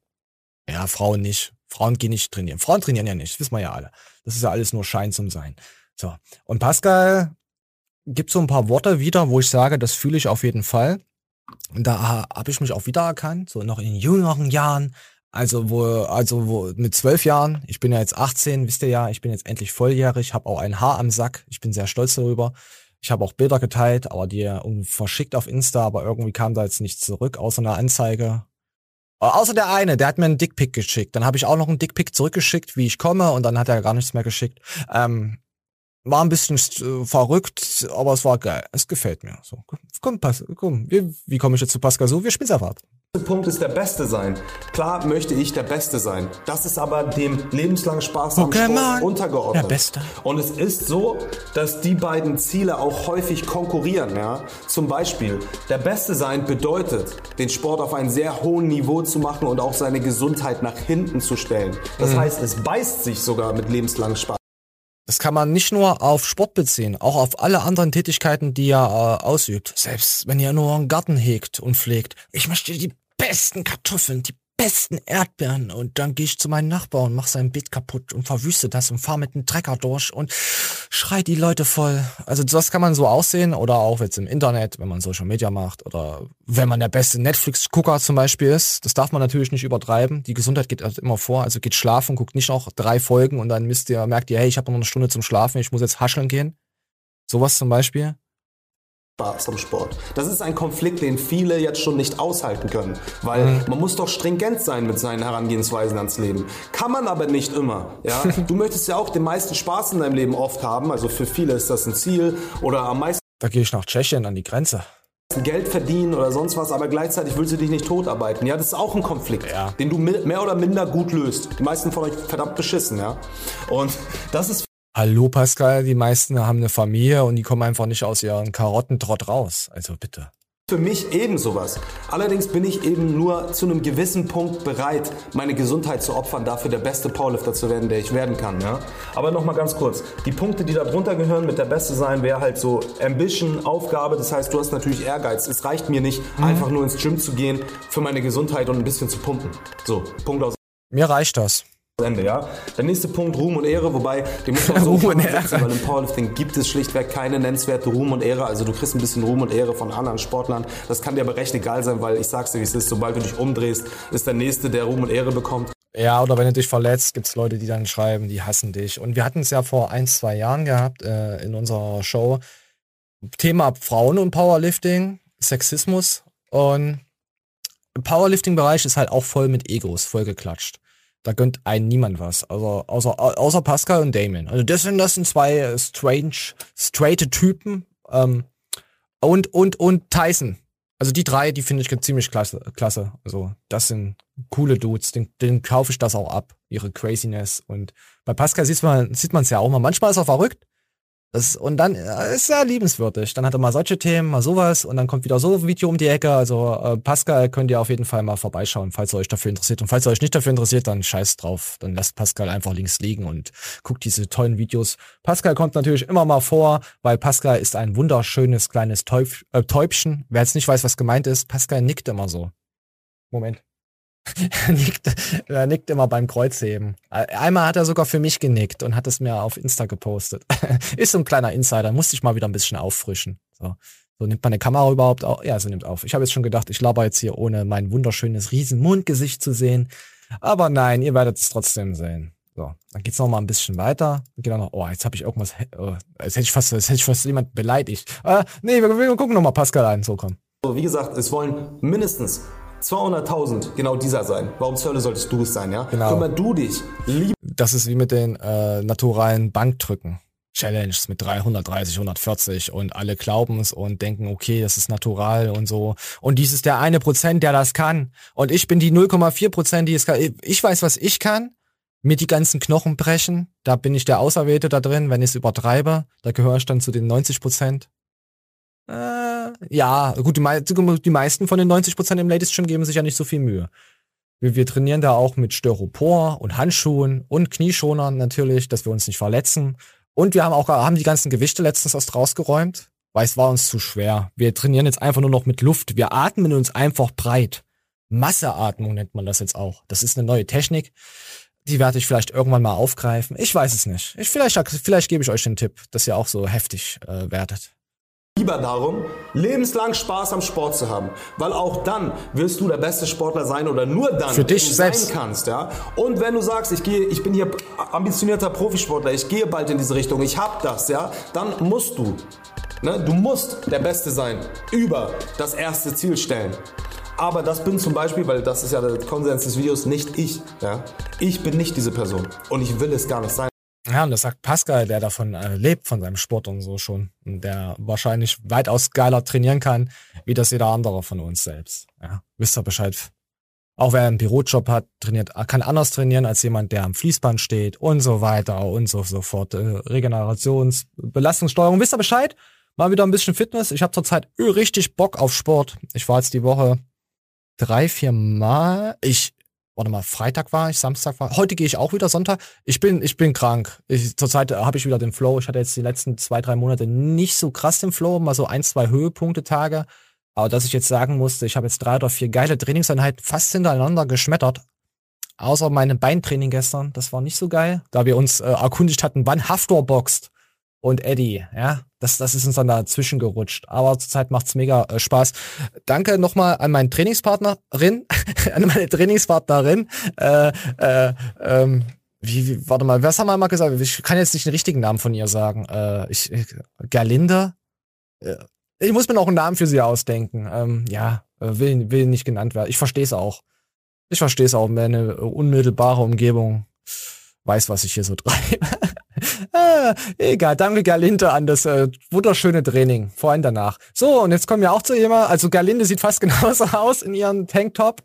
Ja, Frauen nicht. Frauen gehen nicht trainieren. Frauen trainieren ja nicht, das wissen wir ja alle. Das ist ja alles nur Schein zum Sein. So. Und Pascal gibt so ein paar Worte wieder, wo ich sage, das fühle ich auf jeden Fall. Und da habe ich mich auch wiedererkannt, so noch in jüngeren Jahren. Also wo, also wo mit zwölf Jahren, ich bin ja jetzt 18, wisst ihr ja, ich bin jetzt endlich volljährig, habe auch ein Haar am Sack, ich bin sehr stolz darüber. Ich habe auch Bilder geteilt, aber die verschickt auf Insta, aber irgendwie kam da jetzt nichts zurück, außer einer Anzeige. Außer der eine, der hat mir einen Dickpick geschickt. Dann habe ich auch noch einen Dickpick zurückgeschickt, wie ich komme, und dann hat er gar nichts mehr geschickt. Ähm, war ein bisschen äh, verrückt, aber es war geil. Es gefällt mir. So, komm, pass, komm. Wie, wie komme ich jetzt zu Pascal so? Wir spielen einfach ab. Der Punkt ist der Beste sein. Klar möchte ich der Beste sein. Das ist aber dem lebenslangen Spaß am. Sport untergeordnet. Der Beste. Und es ist so, dass die beiden Ziele auch häufig konkurrieren. Ja? Zum Beispiel, der Beste sein bedeutet, den Sport auf ein sehr hohen Niveau zu machen und auch seine Gesundheit nach hinten zu stellen. Das Mhm. heißt, es beißt sich sogar mit lebenslangem Spaß. Das kann man nicht nur auf Sport beziehen, auch auf alle anderen Tätigkeiten, die er äh, ausübt. Selbst wenn ihr nur einen Garten hegt und pflegt. Ich möchte die besten Kartoffeln, die besten Erdbeeren und dann gehe ich zu meinem Nachbarn und mach sein Beet kaputt und verwüste das und fahr mit einem Trecker durch und schrei die Leute voll. Also das kann man so aussehen oder auch jetzt im Internet, wenn man Social Media macht oder wenn man der beste Netflix-Gucker zum Beispiel ist. Das darf man natürlich nicht übertreiben. Die Gesundheit geht halt immer vor. Also geht schlafen, guckt nicht noch drei Folgen und dann müsst ihr, merkt ihr, hey, ich habe noch eine Stunde zum Schlafen, ich muss jetzt hascheln gehen. Sowas zum Beispiel. Spaß am Sport. Das ist ein Konflikt, den viele jetzt schon nicht aushalten können, weil Mhm. man muss doch stringent sein mit seinen Herangehensweisen ans Leben. Kann man aber nicht immer. Ja? Du möchtest ja auch den meisten Spaß in deinem Leben oft haben, also für viele ist das ein Ziel oder am meisten Da gehe ich nach Tschechien an die Grenze. Geld verdienen oder sonst was, aber gleichzeitig willst du dich nicht totarbeiten. Ja, das ist auch ein Konflikt, den du mehr oder minder gut löst. Die meisten von euch verdammt beschissen, ja. Und das ist Hallo Pascal, die meisten haben eine Familie und die kommen einfach nicht aus ihren Karottentrott raus. Also bitte. für mich eben sowas. Allerdings bin ich eben nur zu einem gewissen Punkt bereit, meine Gesundheit zu opfern, dafür der beste Powerlifter zu werden, der ich werden kann. Ja? Aber nochmal ganz kurz. Die Punkte, die da drunter gehören, mit der Beste sein, wäre halt so Ambition, Aufgabe. Das heißt, du hast natürlich Ehrgeiz. Es reicht mir nicht, einfach nur ins Gym zu gehen für meine Gesundheit und ein bisschen zu pumpen. So, Punkt aus. Mir reicht das. Ende, ja. Der nächste Punkt, Ruhm und Ehre, wobei, den muss man so Ruhm und Ehre. weil im Powerlifting gibt es schlichtweg keine nennenswerte Ruhm und Ehre. Also du kriegst ein bisschen Ruhm und Ehre von anderen Sportlern. Das kann dir aber recht egal sein, weil ich sag's dir, wie es ist, sobald du dich umdrehst, ist der Nächste, der Ruhm und Ehre bekommt. Ja, oder wenn du dich verletzt, gibt's Leute, die dann schreiben, die hassen dich. Und wir hatten es ja vor ein, zwei Jahren gehabt äh, in unserer Show. Thema Frauen und Powerlifting, Sexismus. Und im Powerlifting-Bereich ist halt auch voll mit Egos, voll geklatscht. Da gönnt einen niemand was. Also außer, außer Pascal und Damien. Also das sind, das sind zwei äh, strange, straighte Typen. Ähm, und, und, und Tyson. Also die drei, die finde ich ziemlich klasse, klasse. Also das sind coole Dudes, den, den kaufe ich das auch ab, ihre Craziness. Und bei Pascal sieht man sieht man es ja auch mal. Manchmal ist er verrückt. Das, und dann äh, ist er liebenswürdig. Dann hat er mal solche Themen, mal sowas und dann kommt wieder so ein Video um die Ecke. Also äh, Pascal könnt ihr auf jeden Fall mal vorbeischauen, falls ihr euch dafür interessiert. Und falls ihr euch nicht dafür interessiert, dann scheißt drauf. Dann lasst Pascal einfach links liegen und guckt diese tollen Videos. Pascal kommt natürlich immer mal vor, weil Pascal ist ein wunderschönes kleines Täub äh, Täubchen. Wer jetzt nicht weiß, was gemeint ist, Pascal nickt immer so. Moment. Er, nickt, er nickt immer beim Kreuzheben. Einmal hat er sogar für mich genickt und hat es mir auf Insta gepostet. Ist so ein kleiner Insider, musste ich mal wieder ein bisschen auffrischen. So, so nimmt meine Kamera überhaupt auf? Ja, sie nimmt auf. Ich habe jetzt schon gedacht, ich laber jetzt hier, ohne mein wunderschönes riesen Mundgesicht zu sehen. Aber nein, ihr werdet es trotzdem sehen. So, dann geht's noch mal ein bisschen weiter. Geht auch noch, oh, jetzt habe ich irgendwas, oh, jetzt hätte ich fast, jetzt hätte ich fast jemand beleidigt. Äh, nee, wir, wir gucken noch mal Pascal ein. So, komm. So, wie gesagt, es wollen mindestens 200.000 genau dieser sein. Warum zur Hölle solltest du es sein, ja? Genau. Kümmer du dich lieber Das ist wie mit den äh, naturalen Bankdrücken. Challenges mit 330, 140 und alle glauben es und denken, okay, das ist natural und so. Und dies ist der eine Prozent, der das kann. Und ich bin die 0,4 Prozent, die es kann. Ich weiß, was ich kann. Mir die ganzen Knochen brechen. Da bin ich der Auserwählte da drin. Wenn ich es übertreibe, da gehöre ich dann zu den 90 Prozent. Äh, ja, gut, die, die meisten von den 90 Prozent im Ladies Gym geben sich ja nicht so viel Mühe. Wir, wir trainieren da auch mit Styropor und Handschuhen und Knieschonern natürlich, dass wir uns nicht verletzen. Und wir haben auch haben die ganzen Gewichte letztens erst rausgeräumt, weil es war uns zu schwer. Wir trainieren jetzt einfach nur noch mit Luft. Wir atmen uns einfach breit. Masseatmung nennt man das jetzt auch. Das ist eine neue Technik. Die werde ich vielleicht irgendwann mal aufgreifen. Ich weiß es nicht. Ich, vielleicht, vielleicht gebe ich euch den Tipp, dass ihr auch so heftig äh, werdet lieber darum, lebenslang Spaß am Sport zu haben, weil auch dann wirst du der beste Sportler sein oder nur dann, Für dich wenn du selbst. sein kannst, ja. Und wenn du sagst, ich gehe, ich bin hier ambitionierter Profisportler, ich gehe bald in diese Richtung, ich hab das, ja, dann musst du, ne, du musst der Beste sein, über das erste Ziel stellen. Aber das bin zum Beispiel, weil das ist ja der Konsens des Videos, nicht ich. Ja? Ich bin nicht diese Person und ich will es gar nicht sein. Ja, und das sagt Pascal, der davon äh, lebt, von seinem Sport und so schon. Und der wahrscheinlich weitaus geiler trainieren kann, wie das jeder andere von uns selbst. Ja, wisst ihr Bescheid. Auch wer einen Bürojob hat, trainiert, kann anders trainieren als jemand, der am Fließband steht und so weiter und so, so fort. Äh, Regenerations-, Belastungssteuerung. Wisst ihr Bescheid? Mal wieder ein bisschen Fitness. Ich habe zurzeit richtig Bock auf Sport. Ich war jetzt die Woche drei, vier Mal. Ich warte mal, Freitag war ich, Samstag war, heute gehe ich auch wieder Sonntag. Ich bin, ich bin krank. Ich, zurzeit habe ich wieder den Flow. Ich hatte jetzt die letzten zwei, drei Monate nicht so krass den Flow, mal so ein, zwei Höhepunkte Tage. Aber dass ich jetzt sagen musste, ich habe jetzt drei oder vier geile Trainingseinheiten fast hintereinander geschmettert. Außer meinem Beintraining gestern, das war nicht so geil, da wir uns äh, erkundigt hatten, wann Haftor boxt und Eddie, ja, das, das ist uns dann dazwischen gerutscht. Aber zurzeit macht's mega äh, Spaß. Danke nochmal an meinen Trainingspartnerin, an meine Trainingspartnerin. Äh, äh, ähm, wie, wie, warte mal, was haben wir mal gesagt? Ich kann jetzt nicht den richtigen Namen von ihr sagen. Äh, ich, ich, Gerlinde? Äh, ich muss mir noch einen Namen für sie ausdenken. Ähm, ja, äh, will, will nicht genannt werden. Ich verstehe es auch. Ich verstehe es auch. Meine unmittelbare Umgebung weiß, was ich hier so treibe. ah, egal, danke Gerlinde an das äh, wunderschöne Training, vor allem danach. So, und jetzt kommen wir auch zu jemand, also Gerlinde sieht fast genauso aus in ihrem Tanktop.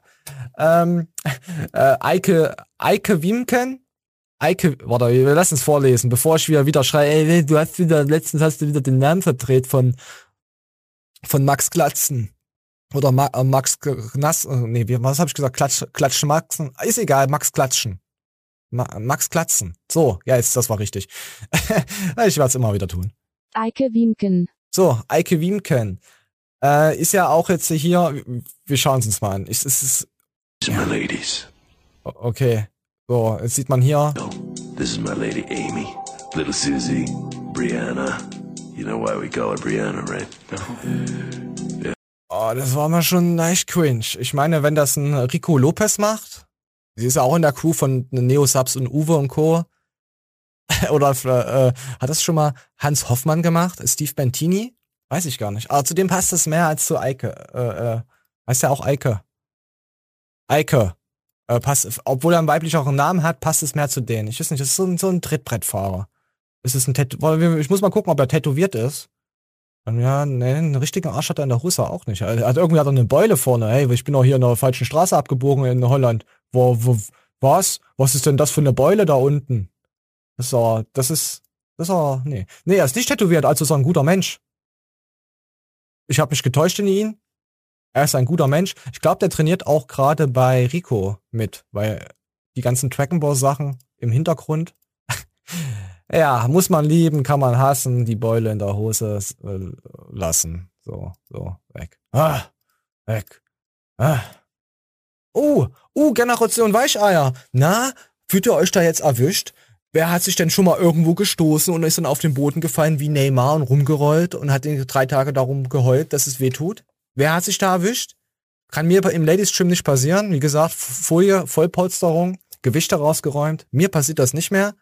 Ähm, äh, Eike, Eike Wiemken, Eike, warte, wir lassen es vorlesen, bevor ich wieder, wieder schreie, ey, du hast wieder, letztens hast du wieder den Namen verdreht von, von Max Glatzen. Oder Ma äh, Max äh, nee, was habe ich gesagt? Klatsch, Klatsch Maxen. Ist egal, Max Klatschen. Ma Max Klatzen. So, ja, jetzt, das war richtig. ich werde es immer wieder tun. Eike Wiemken. So, Eike Wiemken. Äh, ist ja auch jetzt hier, wir schauen es uns mal an. Ist, ist, ist, my ladies. Okay. So, jetzt sieht man hier. This is my lady Amy, little Susie, Brianna. You know why we call her Brianna, right? No? Yeah. Oh, das war mal schon leicht cringe. Ich meine, wenn das ein Rico Lopez macht, sie ist ja auch in der Crew von Neosubs und Uwe und Co. Oder äh, hat das schon mal Hans Hoffmann gemacht? Steve Bentini? Weiß ich gar nicht. Aber zu dem passt es mehr als zu Eike. Äh, äh, heißt ja auch Eike. Eike. Äh, passt, obwohl er einen weiblichen Namen hat, passt es mehr zu denen. Ich weiß nicht, das ist so ein, so ein Trittbrettfahrer. Ist es ein Tätow Ich muss mal gucken, ob er tätowiert ist. Und ja, nee, einen richtigen Arsch hat er in der Russe auch nicht. Hat irgendwie hat er eine Beule vorne. Hey, ich bin auch hier in der falschen Straße abgebogen in Holland. Wo, wo, was? Was ist denn das für eine Beule da unten? Das ist das ist, das ist er, nee. Nee, er ist nicht tätowiert, also ist er ein guter Mensch. Ich habe mich getäuscht in ihn. Er ist ein guter Mensch. Ich glaube, der trainiert auch gerade bei Rico mit, weil die ganzen Trackenball-Sachen im Hintergrund. Ja, muss man lieben, kann man hassen, die Beule in der Hose äh, lassen. So, so, weg. Ah, weg. Ah. Oh, oh, Generation Weicheier. Na, fühlt ihr euch da jetzt erwischt? Wer hat sich denn schon mal irgendwo gestoßen und ist dann auf den Boden gefallen wie Neymar und rumgerollt und hat den drei Tage darum geheult, dass es weh tut? Wer hat sich da erwischt? Kann mir im Ladies Trim nicht passieren. Wie gesagt, Folie, Vollpolsterung, Gewichte rausgeräumt. Mir passiert das nicht mehr.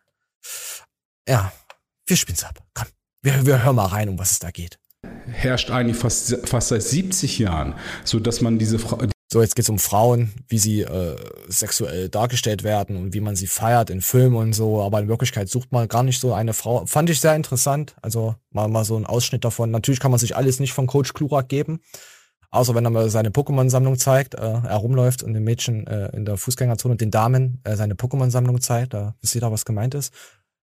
Ja, wir spielen's ab. Komm, wir, wir hören mal rein, um was es da geht. Herrscht eigentlich fast, fast seit 70 Jahren, so dass man diese Frau. So, jetzt geht's um Frauen, wie sie äh, sexuell dargestellt werden und wie man sie feiert in Filmen und so, aber in Wirklichkeit sucht man gar nicht so eine Frau. Fand ich sehr interessant. Also mal, mal so ein Ausschnitt davon. Natürlich kann man sich alles nicht von Coach Klurak geben. Außer wenn er mal seine Pokémon-Sammlung zeigt, äh, er rumläuft und den Mädchen äh, in der Fußgängerzone und den Damen äh, seine Pokémon-Sammlung zeigt, da wisst ihr da, was gemeint ist.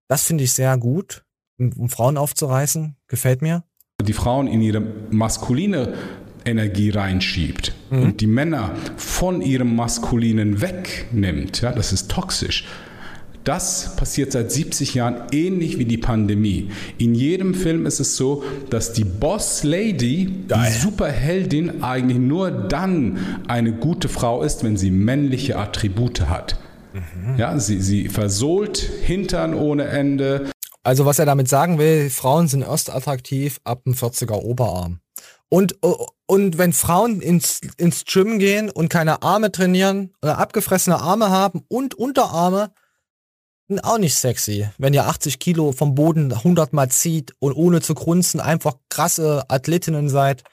Das finde ich sehr gut, um, um Frauen aufzureißen. Gefällt mir. Die Frauen in ihre maskuline Energie reinschiebt mhm. und die Männer von ihrem Maskulinen wegnimmt, ja, das ist toxisch. Das passiert seit 70 Jahren ähnlich wie die Pandemie. In jedem Film ist es so, dass die Boss Lady, die Superheldin, eigentlich nur dann eine gute Frau ist, wenn sie männliche Attribute hat. Ja, sie, sie versohlt Hintern ohne Ende. Also was er damit sagen will, Frauen sind erst attraktiv ab dem 40er Oberarm. Und, und wenn Frauen ins, ins Gym gehen und keine Arme trainieren oder abgefressene Arme haben und Unterarme, sind auch nicht sexy. Wenn ihr 80 Kilo vom Boden 100 Mal zieht und ohne zu grunzen einfach krasse Athletinnen seid,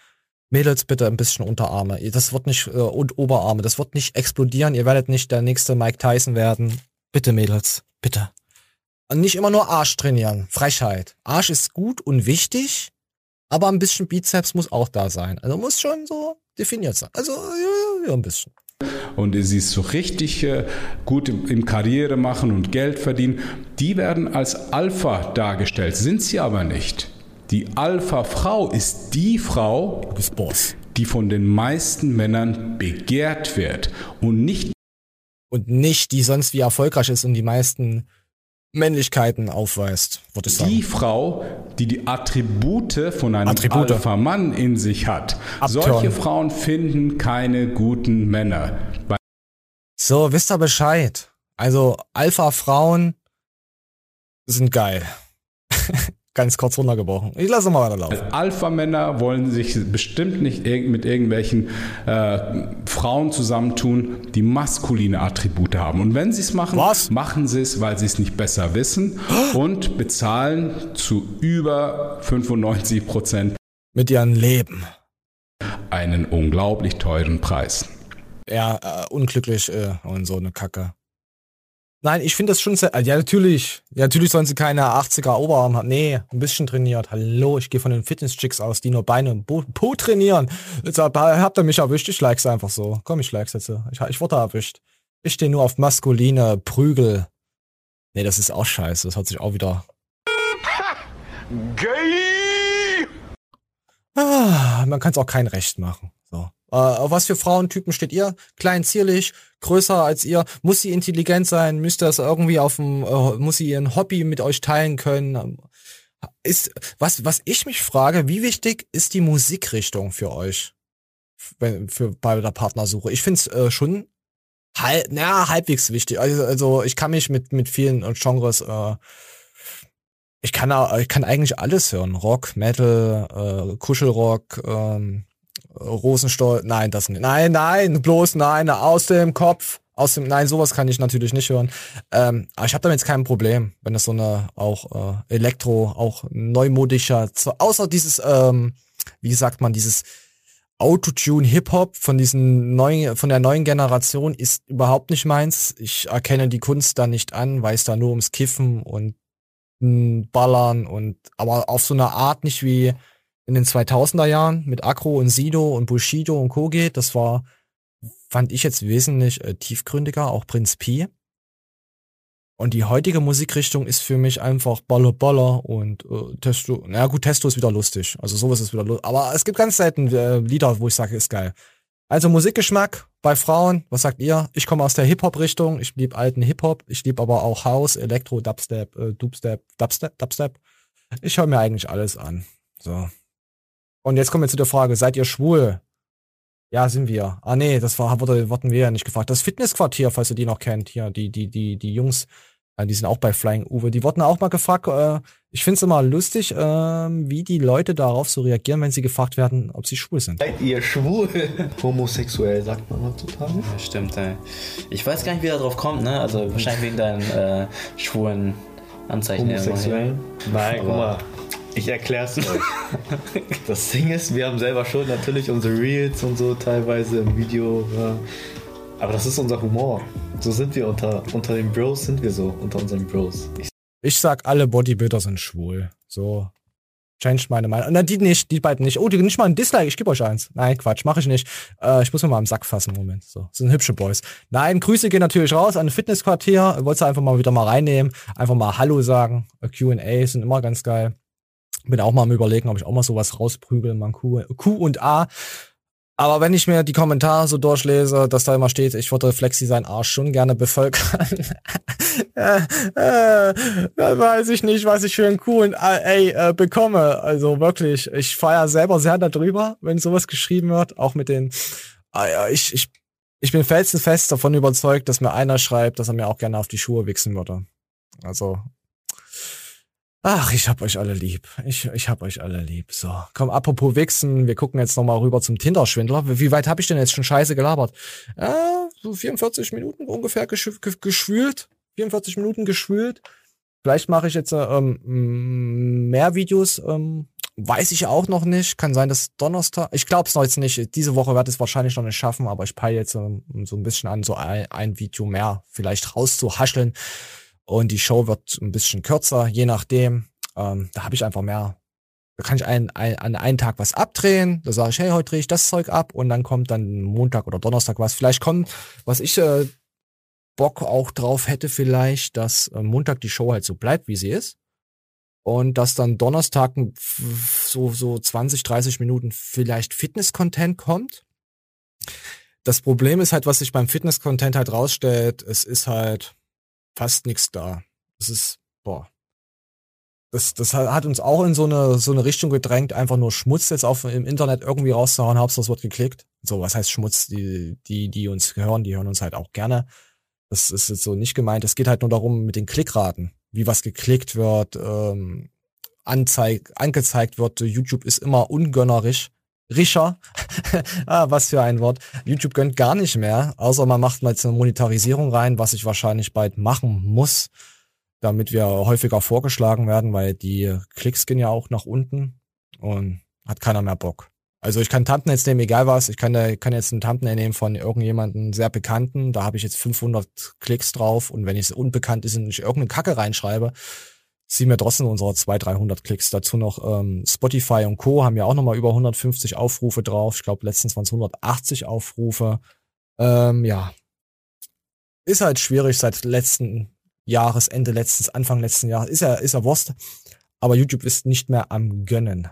Mädels bitte ein bisschen Unterarme. Das wird nicht, äh, und Oberarme, das wird nicht explodieren. Ihr werdet nicht der nächste Mike Tyson werden. Bitte Mädels, bitte. Und nicht immer nur Arsch trainieren. Frechheit. Arsch ist gut und wichtig, aber ein bisschen Bizeps muss auch da sein. Also muss schon so definiert sein. Also ja, ja ein bisschen. Und sie ist so richtig äh, gut im, im Karriere machen und Geld verdienen. Die werden als Alpha dargestellt, sind sie aber nicht. Die Alpha-Frau ist die Frau, die von den meisten Männern begehrt wird und nicht und nicht die sonst wie erfolgreich ist und die meisten Männlichkeiten aufweist, würde ich sagen. Die Frau, die die Attribute von einem Attribute. Alpha-Mann in sich hat. Abturn. Solche Frauen finden keine guten Männer. So, wisst ihr Bescheid. Also Alpha-Frauen sind geil. Ganz kurz runtergebrochen. Ich lasse mal weiterlaufen. Alpha-Männer wollen sich bestimmt nicht mit irgendwelchen äh, Frauen zusammentun, die maskuline Attribute haben. Und wenn sie es machen, machen sie es, weil sie es nicht besser wissen und bezahlen zu über 95 Prozent mit ihrem Leben einen unglaublich teuren Preis. Ja, äh, unglücklich äh, und so eine Kacke. Nein, ich finde das schon sehr. Ja, natürlich. Ja, natürlich sollen sie keine 80er Oberarm haben. Nee, ein bisschen trainiert. Hallo, ich gehe von den Fitness-Chicks aus, die nur Beine und Po, Po trainieren. Jetzt hab, habt ihr mich erwischt, ich like's einfach so. Komm, ich like's jetzt. so. Ich, ich wurde erwischt. Ich stehe nur auf maskuline Prügel. Nee, das ist auch scheiße. Das hat sich auch wieder. Gay! Ah, man kann es auch kein Recht machen. Äh, auf was für Frauentypen steht ihr? Klein, zierlich, größer als ihr? Muss sie intelligent sein? Müsst das irgendwie auf dem, äh, muss sie ihren Hobby mit euch teilen können? Ist, was, was ich mich frage, wie wichtig ist die Musikrichtung für euch? Wenn, für, bei der Partnersuche? Ich find's äh, schon halb, na, halbwegs wichtig. Also, also ich kann mich mit, mit vielen äh, Genres, äh, ich kann, au- ich kann eigentlich alles hören. Rock, Metal, äh, Kuschelrock, ähm, Rosenstolz, nein, das nicht. Nein, nein, bloß nein, aus dem Kopf. Aus dem, nein, sowas kann ich natürlich nicht hören. Ähm, aber ich habe damit jetzt kein Problem, wenn das so eine auch äh, Elektro, auch neumodischer, außer dieses, ähm, wie sagt man, dieses Autotune Hip-Hop von diesen neuen, von der neuen Generation ist überhaupt nicht meins. Ich erkenne die Kunst da nicht an, weiß da nur ums Kiffen und Ballern und aber auf so eine Art nicht wie in den 2000er Jahren mit Akro und Sido und Bushido und Co. geht. Das war, fand ich jetzt wesentlich äh, tiefgründiger, auch Prinz Pi. Und die heutige Musikrichtung ist für mich einfach Baller Baller und äh, Testo. Na gut, Testo ist wieder lustig. Also sowas ist wieder lustig. Aber es gibt ganz selten äh, Lieder, wo ich sage, ist geil. Also Musikgeschmack bei Frauen, was sagt ihr? Ich komme aus der Hip-Hop-Richtung, ich liebe alten Hip-Hop, ich liebe aber auch House, Elektro, Dubstep, äh, Dubstep, Dubstep, Dubstep. Ich höre mir eigentlich alles an. So. Und jetzt kommen wir zu der Frage, seid ihr schwul? Ja, sind wir. Ah nee, das war, wurde, wurden wir ja nicht gefragt. Das Fitnessquartier, falls ihr die noch kennt, hier, die, die, die, die Jungs, äh, die sind auch bei Flying Uwe, die wurden auch mal gefragt, äh, ich find's immer lustig, äh, wie die Leute darauf so reagieren, wenn sie gefragt werden, ob sie schwul sind. Seid ihr schwul? Homosexuell, sagt man heutzutage. Ja, stimmt, ey. Ich weiß gar nicht, wie er drauf kommt, ne? Also wahrscheinlich wegen deinen äh, schwulen Anzeichen. Homosexuell? Nein, guck mal. Ich erklär's euch. Das Ding ist, wir haben selber schon natürlich unsere Reels und so teilweise im Video. Ja. Aber das ist unser Humor. So sind wir unter, unter den Bros, sind wir so, unter unseren Bros. Ich Ich sag, alle Bodybuilder sind schwul. So. Change meine Meinung. Na, die nicht, die beiden nicht. Oh, die nicht mal ein Dislike, ich gebe euch eins. Nein, Quatsch, mache ich nicht. Äh, ich muss mir mal im Sack fassen, Moment. So, das sind hübsche Boys. Nein, Grüße gehen natürlich raus an ein Fitnessquartier. Wollte einfach mal wieder mal reinnehmen. Einfach mal Hallo sagen. Äh, Q&A sind immer ganz geil. Bin auch mal am überlegen, ob ich auch mal sowas rausprügel, mal Q, Q und A. Aber wenn ich mir die Kommentare so durchlese, dass da immer steht, ich würde Flexi seinen Arsch schon gerne bevölkern, äh, äh, dann weiß ich nicht, was ich für einen coolen äh, äh, bekomme. Also wirklich, ich feiere selber sehr darüber, wenn sowas geschrieben wird, auch mit den, äh, ich, ich, ich bin felsenfest davon überzeugt, dass mir einer schreibt, dass er mir auch gerne auf die Schuhe wichsen würde. Also Ach, ich hab euch alle lieb. Ich, ich hab euch alle lieb. So, komm, apropos Wichsen, wir gucken jetzt nochmal rüber zum Tinder-Schwindler. Wie weit habe ich denn jetzt schon scheiße gelabert? Äh, so 44 Minuten ungefähr gesch geschwült. 44 Minuten geschwült. Vielleicht mache ich jetzt äh, ähm, mehr Videos. Ähm, weiß ich auch noch nicht. Kann sein, dass Donnerstag. Ich glaube es noch jetzt nicht. Diese Woche werde ich es wahrscheinlich noch nicht schaffen, aber ich peile jetzt ähm, so ein bisschen an, so ein, ein Video mehr vielleicht rauszuhascheln und die Show wird ein bisschen kürzer, je nachdem. Ähm, da habe ich einfach mehr. Da kann ich ein, ein, an einen Tag was abdrehen. Da sage ich, hey, heute drehe ich das Zeug ab und dann kommt dann Montag oder Donnerstag was. Vielleicht kommt, was ich äh, Bock auch drauf hätte, vielleicht, dass äh, Montag die Show halt so bleibt, wie sie ist. Und dass dann Donnerstag so, so 20, 30 Minuten vielleicht Fitness-Content kommt. Das Problem ist halt, was sich beim Fitness-Content halt rausstellt, es ist halt, fast nichts da. Das ist, boah. Das, das hat uns auch in so eine, so eine Richtung gedrängt, einfach nur Schmutz jetzt auf, im Internet irgendwie rauszuhauen, Hauptsache es wird geklickt. So, was heißt Schmutz? Die, die, die uns hören, die hören uns halt auch gerne. Das ist jetzt so nicht gemeint. Es geht halt nur darum, mit den Klickraten, wie was geklickt wird, ähm, anzeig, angezeigt wird. YouTube ist immer ungönnerisch. Richer, ah, was für ein Wort. YouTube gönnt gar nicht mehr, außer man macht mal jetzt eine Monetarisierung rein, was ich wahrscheinlich bald machen muss, damit wir häufiger vorgeschlagen werden, weil die Klicks gehen ja auch nach unten und hat keiner mehr Bock. Also ich kann Thumbnails nehmen, egal was. Ich kann, kann jetzt einen Thumbnail nehmen von irgendjemandem sehr Bekannten. Da habe ich jetzt 500 Klicks drauf. Und wenn es unbekannt ist und ich irgendeine Kacke reinschreibe, ziehen wir trotzdem unsere 200, 300 Klicks. Dazu noch ähm, Spotify und Co. haben ja auch nochmal über 150 Aufrufe drauf. Ich glaube, letztens waren es 180 Aufrufe. Ähm, ja. Ist halt schwierig seit letzten Jahresende, letztes, Anfang letzten Jahres. Ist ja, ist ja Wurst. Aber YouTube ist nicht mehr am Gönnen.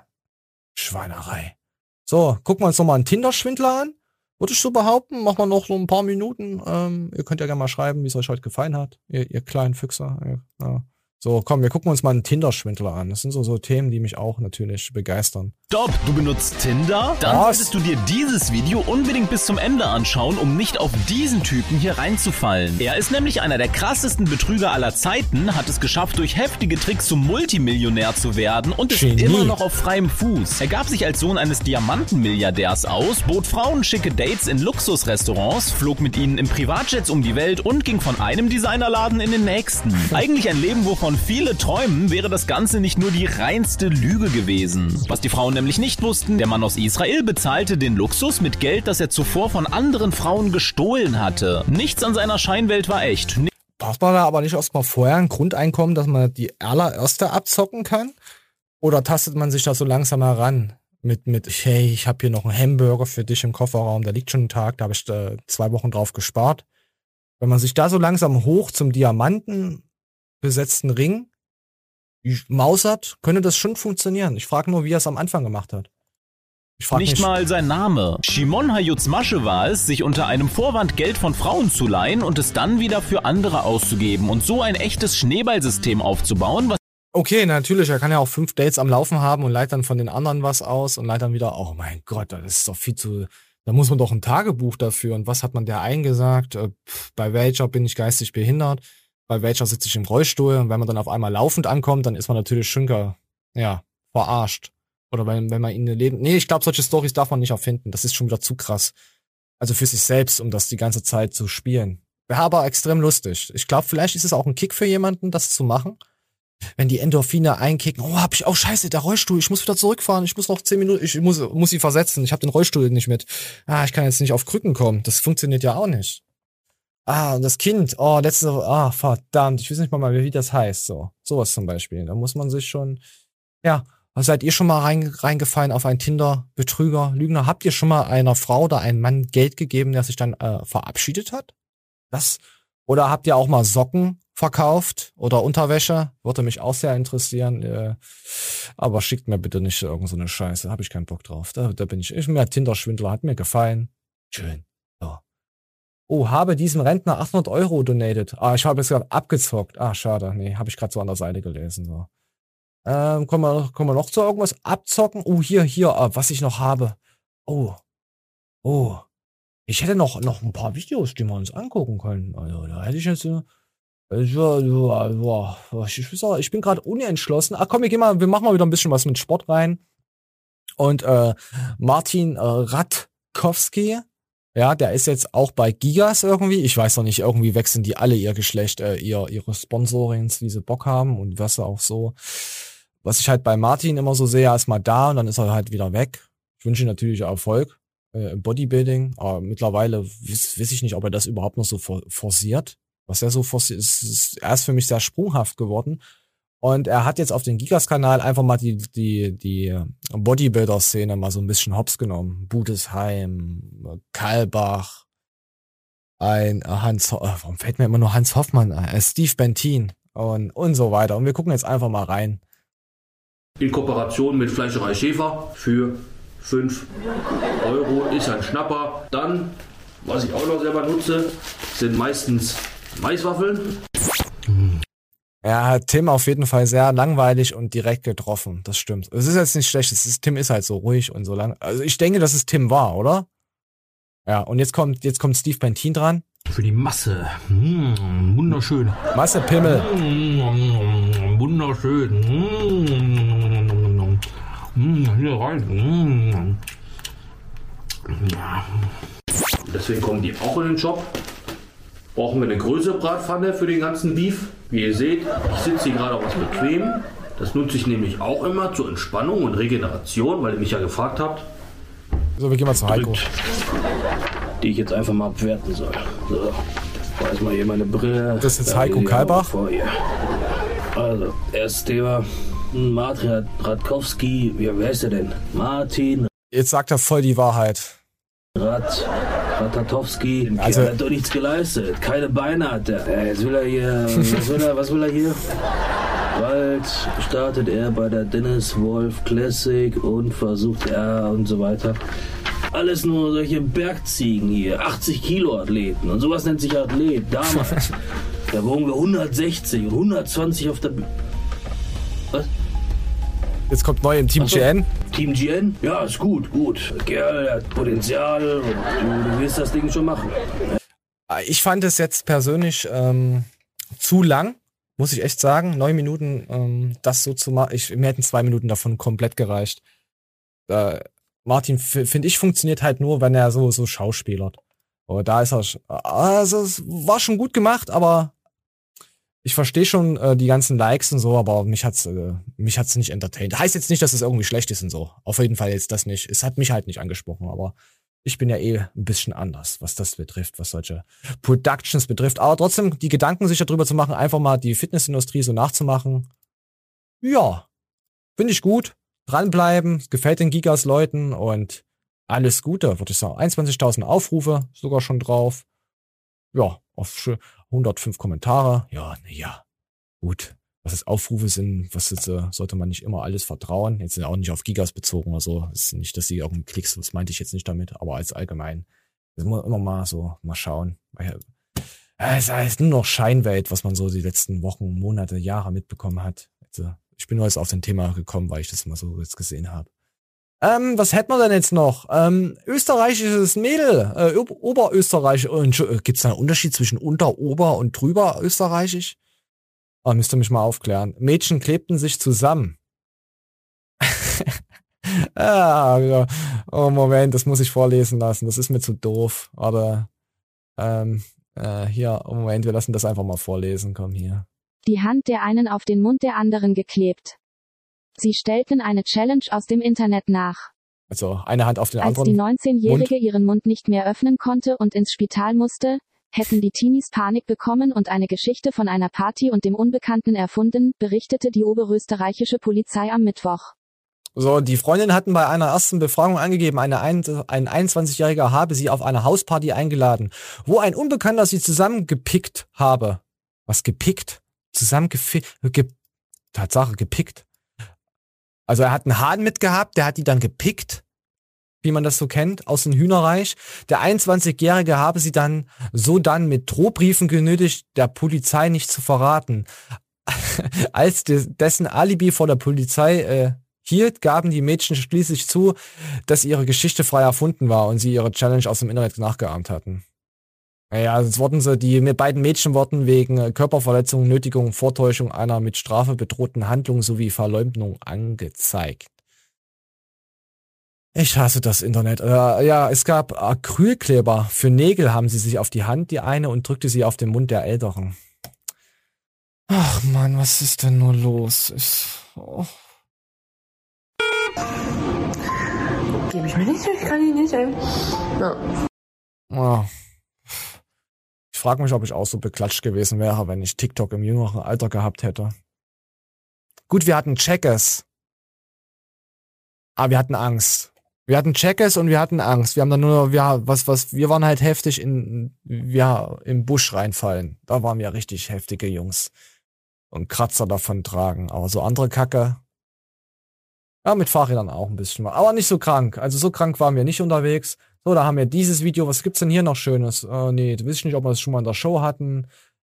Schweinerei. So, gucken wir uns nochmal einen Tinder-Schwindler an. Würde ich so behaupten. Machen wir noch so ein paar Minuten. Ähm, ihr könnt ja gerne mal schreiben, wie es euch heute gefallen hat. Ihr, ihr kleinen Füchser. Ja. So, komm, wir gucken uns mal einen Tinder-Schwindler an. Das sind so, so Themen, die mich auch natürlich begeistern. Stopp, du benutzt Tinder? Dann Was? solltest du dir dieses Video unbedingt bis zum Ende anschauen, um nicht auf diesen Typen hier reinzufallen. Er ist nämlich einer der krassesten Betrüger aller Zeiten, hat es geschafft, durch heftige Tricks zum Multimillionär zu werden und ist Genie. immer noch auf freiem Fuß. Er gab sich als Sohn eines Diamantenmilliardärs aus, bot Frauen schicke Dates in Luxusrestaurants, flog mit ihnen in Privatjets um die Welt und ging von einem Designerladen in den nächsten. Eigentlich ein Leben, wovon viele träumen, wäre das Ganze nicht nur die reinste Lüge gewesen. Was die Frauen nämlich nicht wussten, der Mann aus Israel bezahlte den Luxus mit Geld, das er zuvor von anderen Frauen gestohlen hatte. Nichts an seiner Scheinwelt war echt. Braucht man da aber nicht erstmal vorher ein Grundeinkommen, dass man die allererste abzocken kann? Oder tastet man sich da so langsam heran? Mit, mit, hey, ich habe hier noch einen Hamburger für dich im Kofferraum, da liegt schon ein Tag, da habe ich äh, zwei Wochen drauf gespart. Wenn man sich da so langsam hoch zum Diamanten besetzten Ring mausert, könnte das schon funktionieren. Ich frage nur, wie er es am Anfang gemacht hat. Ich frag Nicht mich, mal sein Name. Shimon Hayutz Masche war es, sich unter einem Vorwand Geld von Frauen zu leihen und es dann wieder für andere auszugeben und so ein echtes Schneeballsystem aufzubauen, was Okay, natürlich, er kann ja auch fünf Dates am Laufen haben und leitet dann von den anderen was aus und leitet dann wieder, oh mein Gott, das ist doch viel zu, da muss man doch ein Tagebuch dafür und was hat man der eingesagt, Äh, bei welcher bin ich geistig behindert, bei welcher sitze ich im Rollstuhl und wenn man dann auf einmal laufend ankommt, dann ist man natürlich schünker, ja, verarscht. Oder wenn, wenn man ihn lebt. Nee, ich glaube, solche Stories darf man nicht erfinden. Das ist schon wieder zu krass. Also für sich selbst, um das die ganze Zeit zu spielen. Wäre aber extrem lustig. Ich glaube, vielleicht ist es auch ein Kick für jemanden, das zu machen. Wenn die Endorphine einkicken, oh, hab ich, oh scheiße, der Rollstuhl, ich muss wieder zurückfahren, ich muss noch zehn Minuten, ich muss, muss sie versetzen, ich habe den Rollstuhl nicht mit. Ah, ich kann jetzt nicht auf Krücken kommen. Das funktioniert ja auch nicht. Ah, und das Kind, oh, letzte, ah, verdammt, ich weiß nicht mal, wie das heißt, so. Sowas zum Beispiel. Da muss man sich schon, ja, seid ihr schon mal rein, reingefallen auf einen Tinder-Betrüger, Lügner? Habt ihr schon mal einer Frau oder einem Mann Geld gegeben, der sich dann äh, verabschiedet hat? Das? Oder habt ihr auch mal Socken verkauft oder Unterwäsche. Würde mich auch sehr interessieren. Äh, aber schickt mir bitte nicht irgend so eine Scheiße. Habe ich keinen Bock drauf. Da, da bin ich. Ich bin ja Tinder-Schwindler. Hat mir gefallen. Schön. So. Oh, habe diesem Rentner 800 Euro donated. Ah, ich habe jetzt gerade abgezockt. Ah, schade. Nee, habe ich gerade so an der Seite gelesen. So. Ähm, kommen wir, kommen wir noch zu irgendwas abzocken? Oh, hier, hier, ah, was ich noch habe. Oh. Oh. Ich hätte noch, noch ein paar Videos, die wir uns angucken können. Also, da hätte ich jetzt. Äh, ich, ich bin gerade unentschlossen. Ach komm, wir gehen mal, wir machen mal wieder ein bisschen was mit Sport rein. Und äh, Martin äh, Radkowski, ja, der ist jetzt auch bei Gigas irgendwie. Ich weiß noch nicht, irgendwie wechseln die alle ihr Geschlecht, äh, ihr, ihre Sponsorings, wie sie Bock haben und was auch so. Was ich halt bei Martin immer so sehe, er ist mal da und dann ist er halt wieder weg. Ich wünsche ihm natürlich Erfolg äh, im Bodybuilding, aber mittlerweile weiß, weiß ich nicht, ob er das überhaupt noch so for forciert. Was er so forciert, ist, ist erst für mich sehr sprunghaft geworden. Und er hat jetzt auf den Gigas-Kanal einfach mal die, die, die Bodybuilder-Szene mal so ein bisschen hops genommen. Budesheim, Kalbach, ein Hans, warum fällt mir immer nur Hans Hoffmann ein? Äh, Steve Bentin und, und so weiter. Und wir gucken jetzt einfach mal rein. In Kooperation mit Fleischerei Schäfer für 5 Euro ist ein Schnapper. Dann, was ich auch noch selber nutze, sind meistens Maiswaffeln. Ja, Tim auf jeden Fall sehr langweilig und direkt getroffen. Das stimmt. Es ist jetzt nicht schlecht. Es ist, Tim ist halt so ruhig und so lang. Also ich denke, dass es Tim war, oder? Ja, und jetzt kommt, jetzt kommt Steve Bentin dran. Für die Masse. Mmh, wunderschön. Masse Pimmel. Mmh, wunderschön. Mmh, mmh, hier rein. Mmh. Ja. Deswegen kommen die auch in den Shop. Brauchen wir eine größere Bratpfanne für den ganzen Beef. Wie ihr seht, ich sitze hier gerade auf was bequem. Das nutze ich nämlich auch immer zur Entspannung und Regeneration, weil ihr mich ja gefragt habt. So, wir gehen mal zu Heiko. Die ich jetzt einfach mal abwerten soll. So, da ist mal hier meine Brille. Das ist jetzt Heiko Kalbach. Also, erstes Thema. Martin Radkowski, wie wer ist er denn? Martin Jetzt sagt er voll die Wahrheit. Rad, Ratatowski, Also- hat doch nichts geleistet. Keine Beine hat er. Äh, Jetzt will er hier, was will er, was will er hier? Bald startet er bei der Dennis Wolf Classic und versucht er und so weiter. Alles nur solche Bergziegen hier, 80 Kilo Athleten und sowas nennt sich Athlet. Damals, da wogen wir 160 und 120 auf der Bühne. Was? Jetzt kommt neu im Team so. GN. Team GN? Ja, ist gut, gut. Kerl, der hat Potenzial du, du wirst das Ding schon machen. Ich fand es jetzt persönlich ähm, zu lang, muss ich echt sagen. Neun Minuten, ähm, das so zu machen. Mir hätten zwei Minuten davon komplett gereicht. Äh, Martin, finde ich, funktioniert halt nur, wenn er so, so schauspielert. Aber da ist er. Also, es war schon gut gemacht, aber ich verstehe schon äh, die ganzen Likes und so, aber mich hat's, äh, mich hat's nicht entertained. Heißt jetzt nicht, dass es irgendwie schlecht ist und so. Auf jeden Fall jetzt das nicht. Es hat mich halt nicht angesprochen, aber ich bin ja eh ein bisschen anders, was das betrifft, was solche Productions betrifft. Aber trotzdem, die Gedanken sich darüber zu machen, einfach mal die Fitnessindustrie so nachzumachen. Ja, finde ich gut. Dranbleiben, gefällt den Gigas Leuten und alles Gute, würde ich sagen. 21.000 Aufrufe sogar schon drauf. Ja, auf schö- 105 Kommentare. Ja, naja, gut. Was jetzt Aufrufe sind, was jetzt, äh, sollte man nicht immer alles vertrauen. Jetzt sind auch nicht auf Gigas bezogen oder so. Ist nicht, dass sie irgendwie Klicks, das meinte ich jetzt nicht damit, aber als allgemein. Das muss man immer mal so, mal schauen. Weil, äh, Es ist nur noch Scheinwelt, was man so die letzten Wochen, Monate, Jahre mitbekommen hat. Also, ich bin nur jetzt auf den Thema gekommen, weil ich das mal so jetzt gesehen habe. Ähm, was hätten wir denn jetzt noch? Ähm, österreichisches Mädel, äh, Ober- Oberösterreich. Und äh, gibt's da einen Unterschied zwischen unter, ober und drüber österreichisch? Ah, müsst ihr mich mal aufklären. Mädchen klebten sich zusammen. ah. Oh, Moment, das muss ich vorlesen lassen. Das ist mir zu doof. Oder, ähm, äh, hier, oh, Moment, wir lassen das einfach mal vorlesen. Komm hier. Die Hand der einen auf den Mund der anderen geklebt. Sie stellten eine Challenge aus dem Internet nach. Also, eine Hand auf den Als anderen. die 19-Jährige ihren Mund nicht mehr öffnen konnte und ins Spital musste, hätten die Teenies Panik bekommen und eine Geschichte von einer Party und dem Unbekannten erfunden, berichtete die oberösterreichische Polizei am Mittwoch. So, die Freundinnen hatten bei einer ersten Befragung angegeben, eine ein, ein 21-Jähriger habe sie auf eine Hausparty eingeladen, wo ein Unbekannter sie zusammengepickt habe. was gepickt, zusammen ge Tatsache gepickt. Also er hat einen Hahn mitgehabt, der hat die dann gepickt, wie man das so kennt, aus dem Hühnerreich. Der 21-Jährige habe sie dann so dann mit Drohbriefen genötigt, der Polizei nicht zu verraten. Als de dessen Alibi vor der Polizei äh, hielt, gaben die Mädchen schließlich zu, dass ihre Geschichte frei erfunden war und sie ihre Challenge aus dem Internet nachgeahmt hatten. Naja, jetzt wurden sie, die beiden Mädchen wurden wegen äh, Körperverletzung, Nötigung, Vortäuschung einer mit Strafe bedrohten Handlung sowie Verleumdung angezeigt. Ich hasse das Internet. Äh, ja, es gab Acrylkleber. Für Nägel haben sie sich auf die Hand, die eine, und drückte sie auf den Mund der Älteren. Ach man, was ist denn nur los? Ich, oh. Gebe ich mir nicht, ich kann ihn nicht, ey. Ja. Oh. Frage mich, ob ich auch so beklatscht gewesen wäre, wenn ich TikTok im jüngeren Alter gehabt hätte. Gut, wir hatten Checkers. Aber wir hatten Angst. Wir hatten Checkers und wir hatten Angst. Wir haben dann nur, wir, was, was, wir waren halt heftig in, ja, im Busch reinfallen. Da waren wir richtig heftige Jungs. Und Kratzer davon tragen. Aber so andere Kacke. Ja, mit Fahrrädern auch ein bisschen. Aber nicht so krank. Also so krank waren wir nicht unterwegs. So, da haben wir dieses Video. Was gibt's denn hier noch Schönes? Äh, nee, du weiß nicht, ob wir das schon mal in der Show hatten.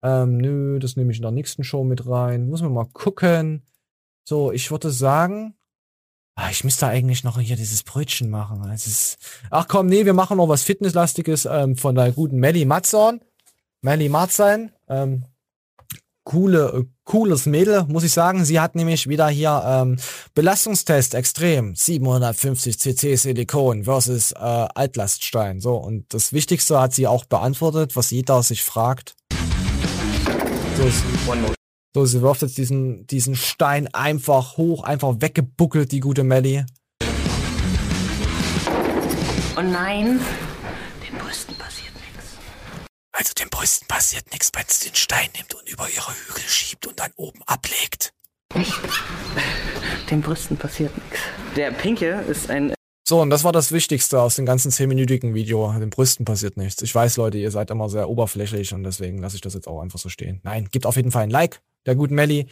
Ähm, nö, das nehme ich in der nächsten Show mit rein. Muss man mal gucken. So, ich würde sagen, ah, ich müsste eigentlich noch hier dieses Brötchen machen. Es ist, ach komm, nee, wir machen noch was Fitnesslastiges ähm, von der guten Melly Matzorn. Melly Matzorn. Ähm, coole, äh, cooles Mädel, muss ich sagen. Sie hat nämlich wieder hier ähm, Belastungstest extrem. 750 cc Silikon versus äh, Altlaststein. So, und das Wichtigste hat sie auch beantwortet, was jeder sich fragt. So, so sie wirft jetzt diesen, diesen Stein einfach hoch, einfach weggebuckelt, die gute Melly. Oh nein. Also den Brüsten passiert nichts, wenn sie den Stein nimmt und über ihre Hügel schiebt und dann oben ablegt. Den Brüsten passiert nichts. Der Pinke ist ein. So, und das war das Wichtigste aus dem ganzen 10-minütigen Video. Den Brüsten passiert nichts. Ich weiß, Leute, ihr seid immer sehr oberflächlich und deswegen lasse ich das jetzt auch einfach so stehen. Nein, gibt auf jeden Fall ein Like der guten Melli.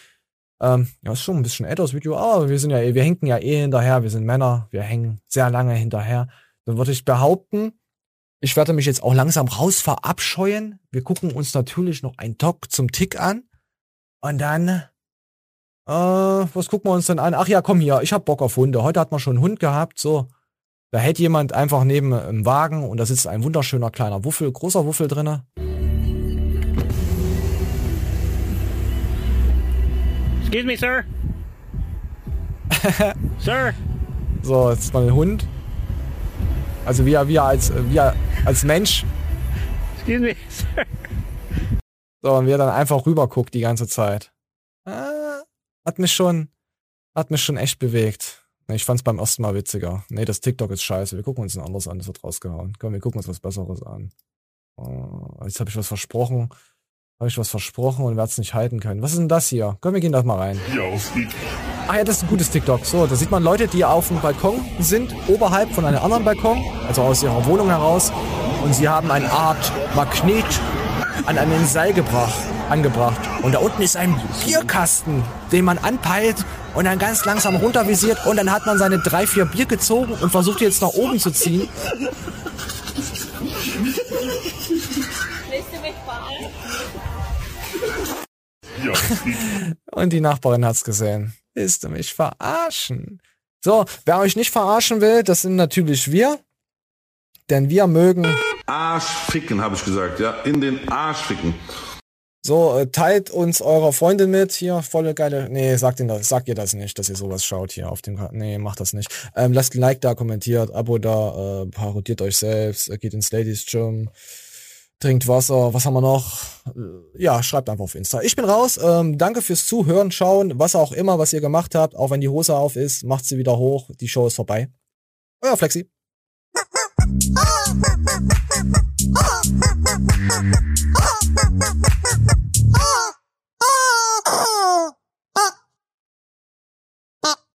Ähm, ja, ist schon ein bisschen älteres Video, aber wir sind ja eh, wir hinken ja eh hinterher, wir sind Männer, wir hängen sehr lange hinterher. Dann würde ich behaupten, ich werde mich jetzt auch langsam raus verabscheuen. Wir gucken uns natürlich noch ein Talk zum Tick an. Und dann, äh, was gucken wir uns denn an? Ach ja, komm hier, ich hab Bock auf Hunde. Heute hat man schon einen Hund gehabt, so. Da hält jemand einfach neben im Wagen und da sitzt ein wunderschöner kleiner Wuffel, großer Wuffel drinne. Excuse me, sir. sir. So, jetzt ist mal ein Hund. Also wir, wir als, wir als Mensch. Excuse me. so, und wir dann einfach rüber guckt die ganze Zeit. Ah, hat mich schon, hat mich schon echt bewegt. Ich fand's beim ersten Mal witziger. Nee, das TikTok ist scheiße. Wir gucken uns ein anderes an, das wird rausgehauen. Komm, wir gucken uns was Besseres an. Oh, jetzt habe ich was versprochen. Habe ich was versprochen und werde es nicht halten können. Was ist denn das hier? Komm, wir gehen da mal rein. Ah ja, das ist ein gutes TikTok. So, da sieht man Leute, die auf dem Balkon sind, oberhalb von einem anderen Balkon, also aus ihrer Wohnung heraus. Und sie haben eine Art Magnet an einen Seil gebracht, angebracht. Und da unten ist ein Bierkasten, den man anpeilt und dann ganz langsam runtervisiert. Und dann hat man seine drei, vier Bier gezogen und versucht jetzt nach oben zu ziehen. Und die Nachbarin hat's gesehen. Willst du mich verarschen? So, wer euch nicht verarschen will, das sind natürlich wir. Denn wir mögen. Arsch ficken, habe ich gesagt, ja. In den Arsch ficken. So, äh, teilt uns eurer Freundin mit. Hier, volle geile. Nee, sagt, ihn das, sagt ihr das nicht, dass ihr sowas schaut hier auf dem Kanal. Nee, macht das nicht. Ähm, lasst ein Like da, kommentiert, Abo da, äh, parodiert euch selbst, äh, geht ins Ladies Gym trinkt Wasser, was haben wir noch? Äh, ja, schreibt einfach auf Insta. Ich bin raus. Ähm, danke fürs Zuhören, Schauen, was auch immer, was ihr gemacht habt. Auch wenn die Hose auf ist, macht sie wieder hoch. Die Show ist vorbei. Euer Flexi.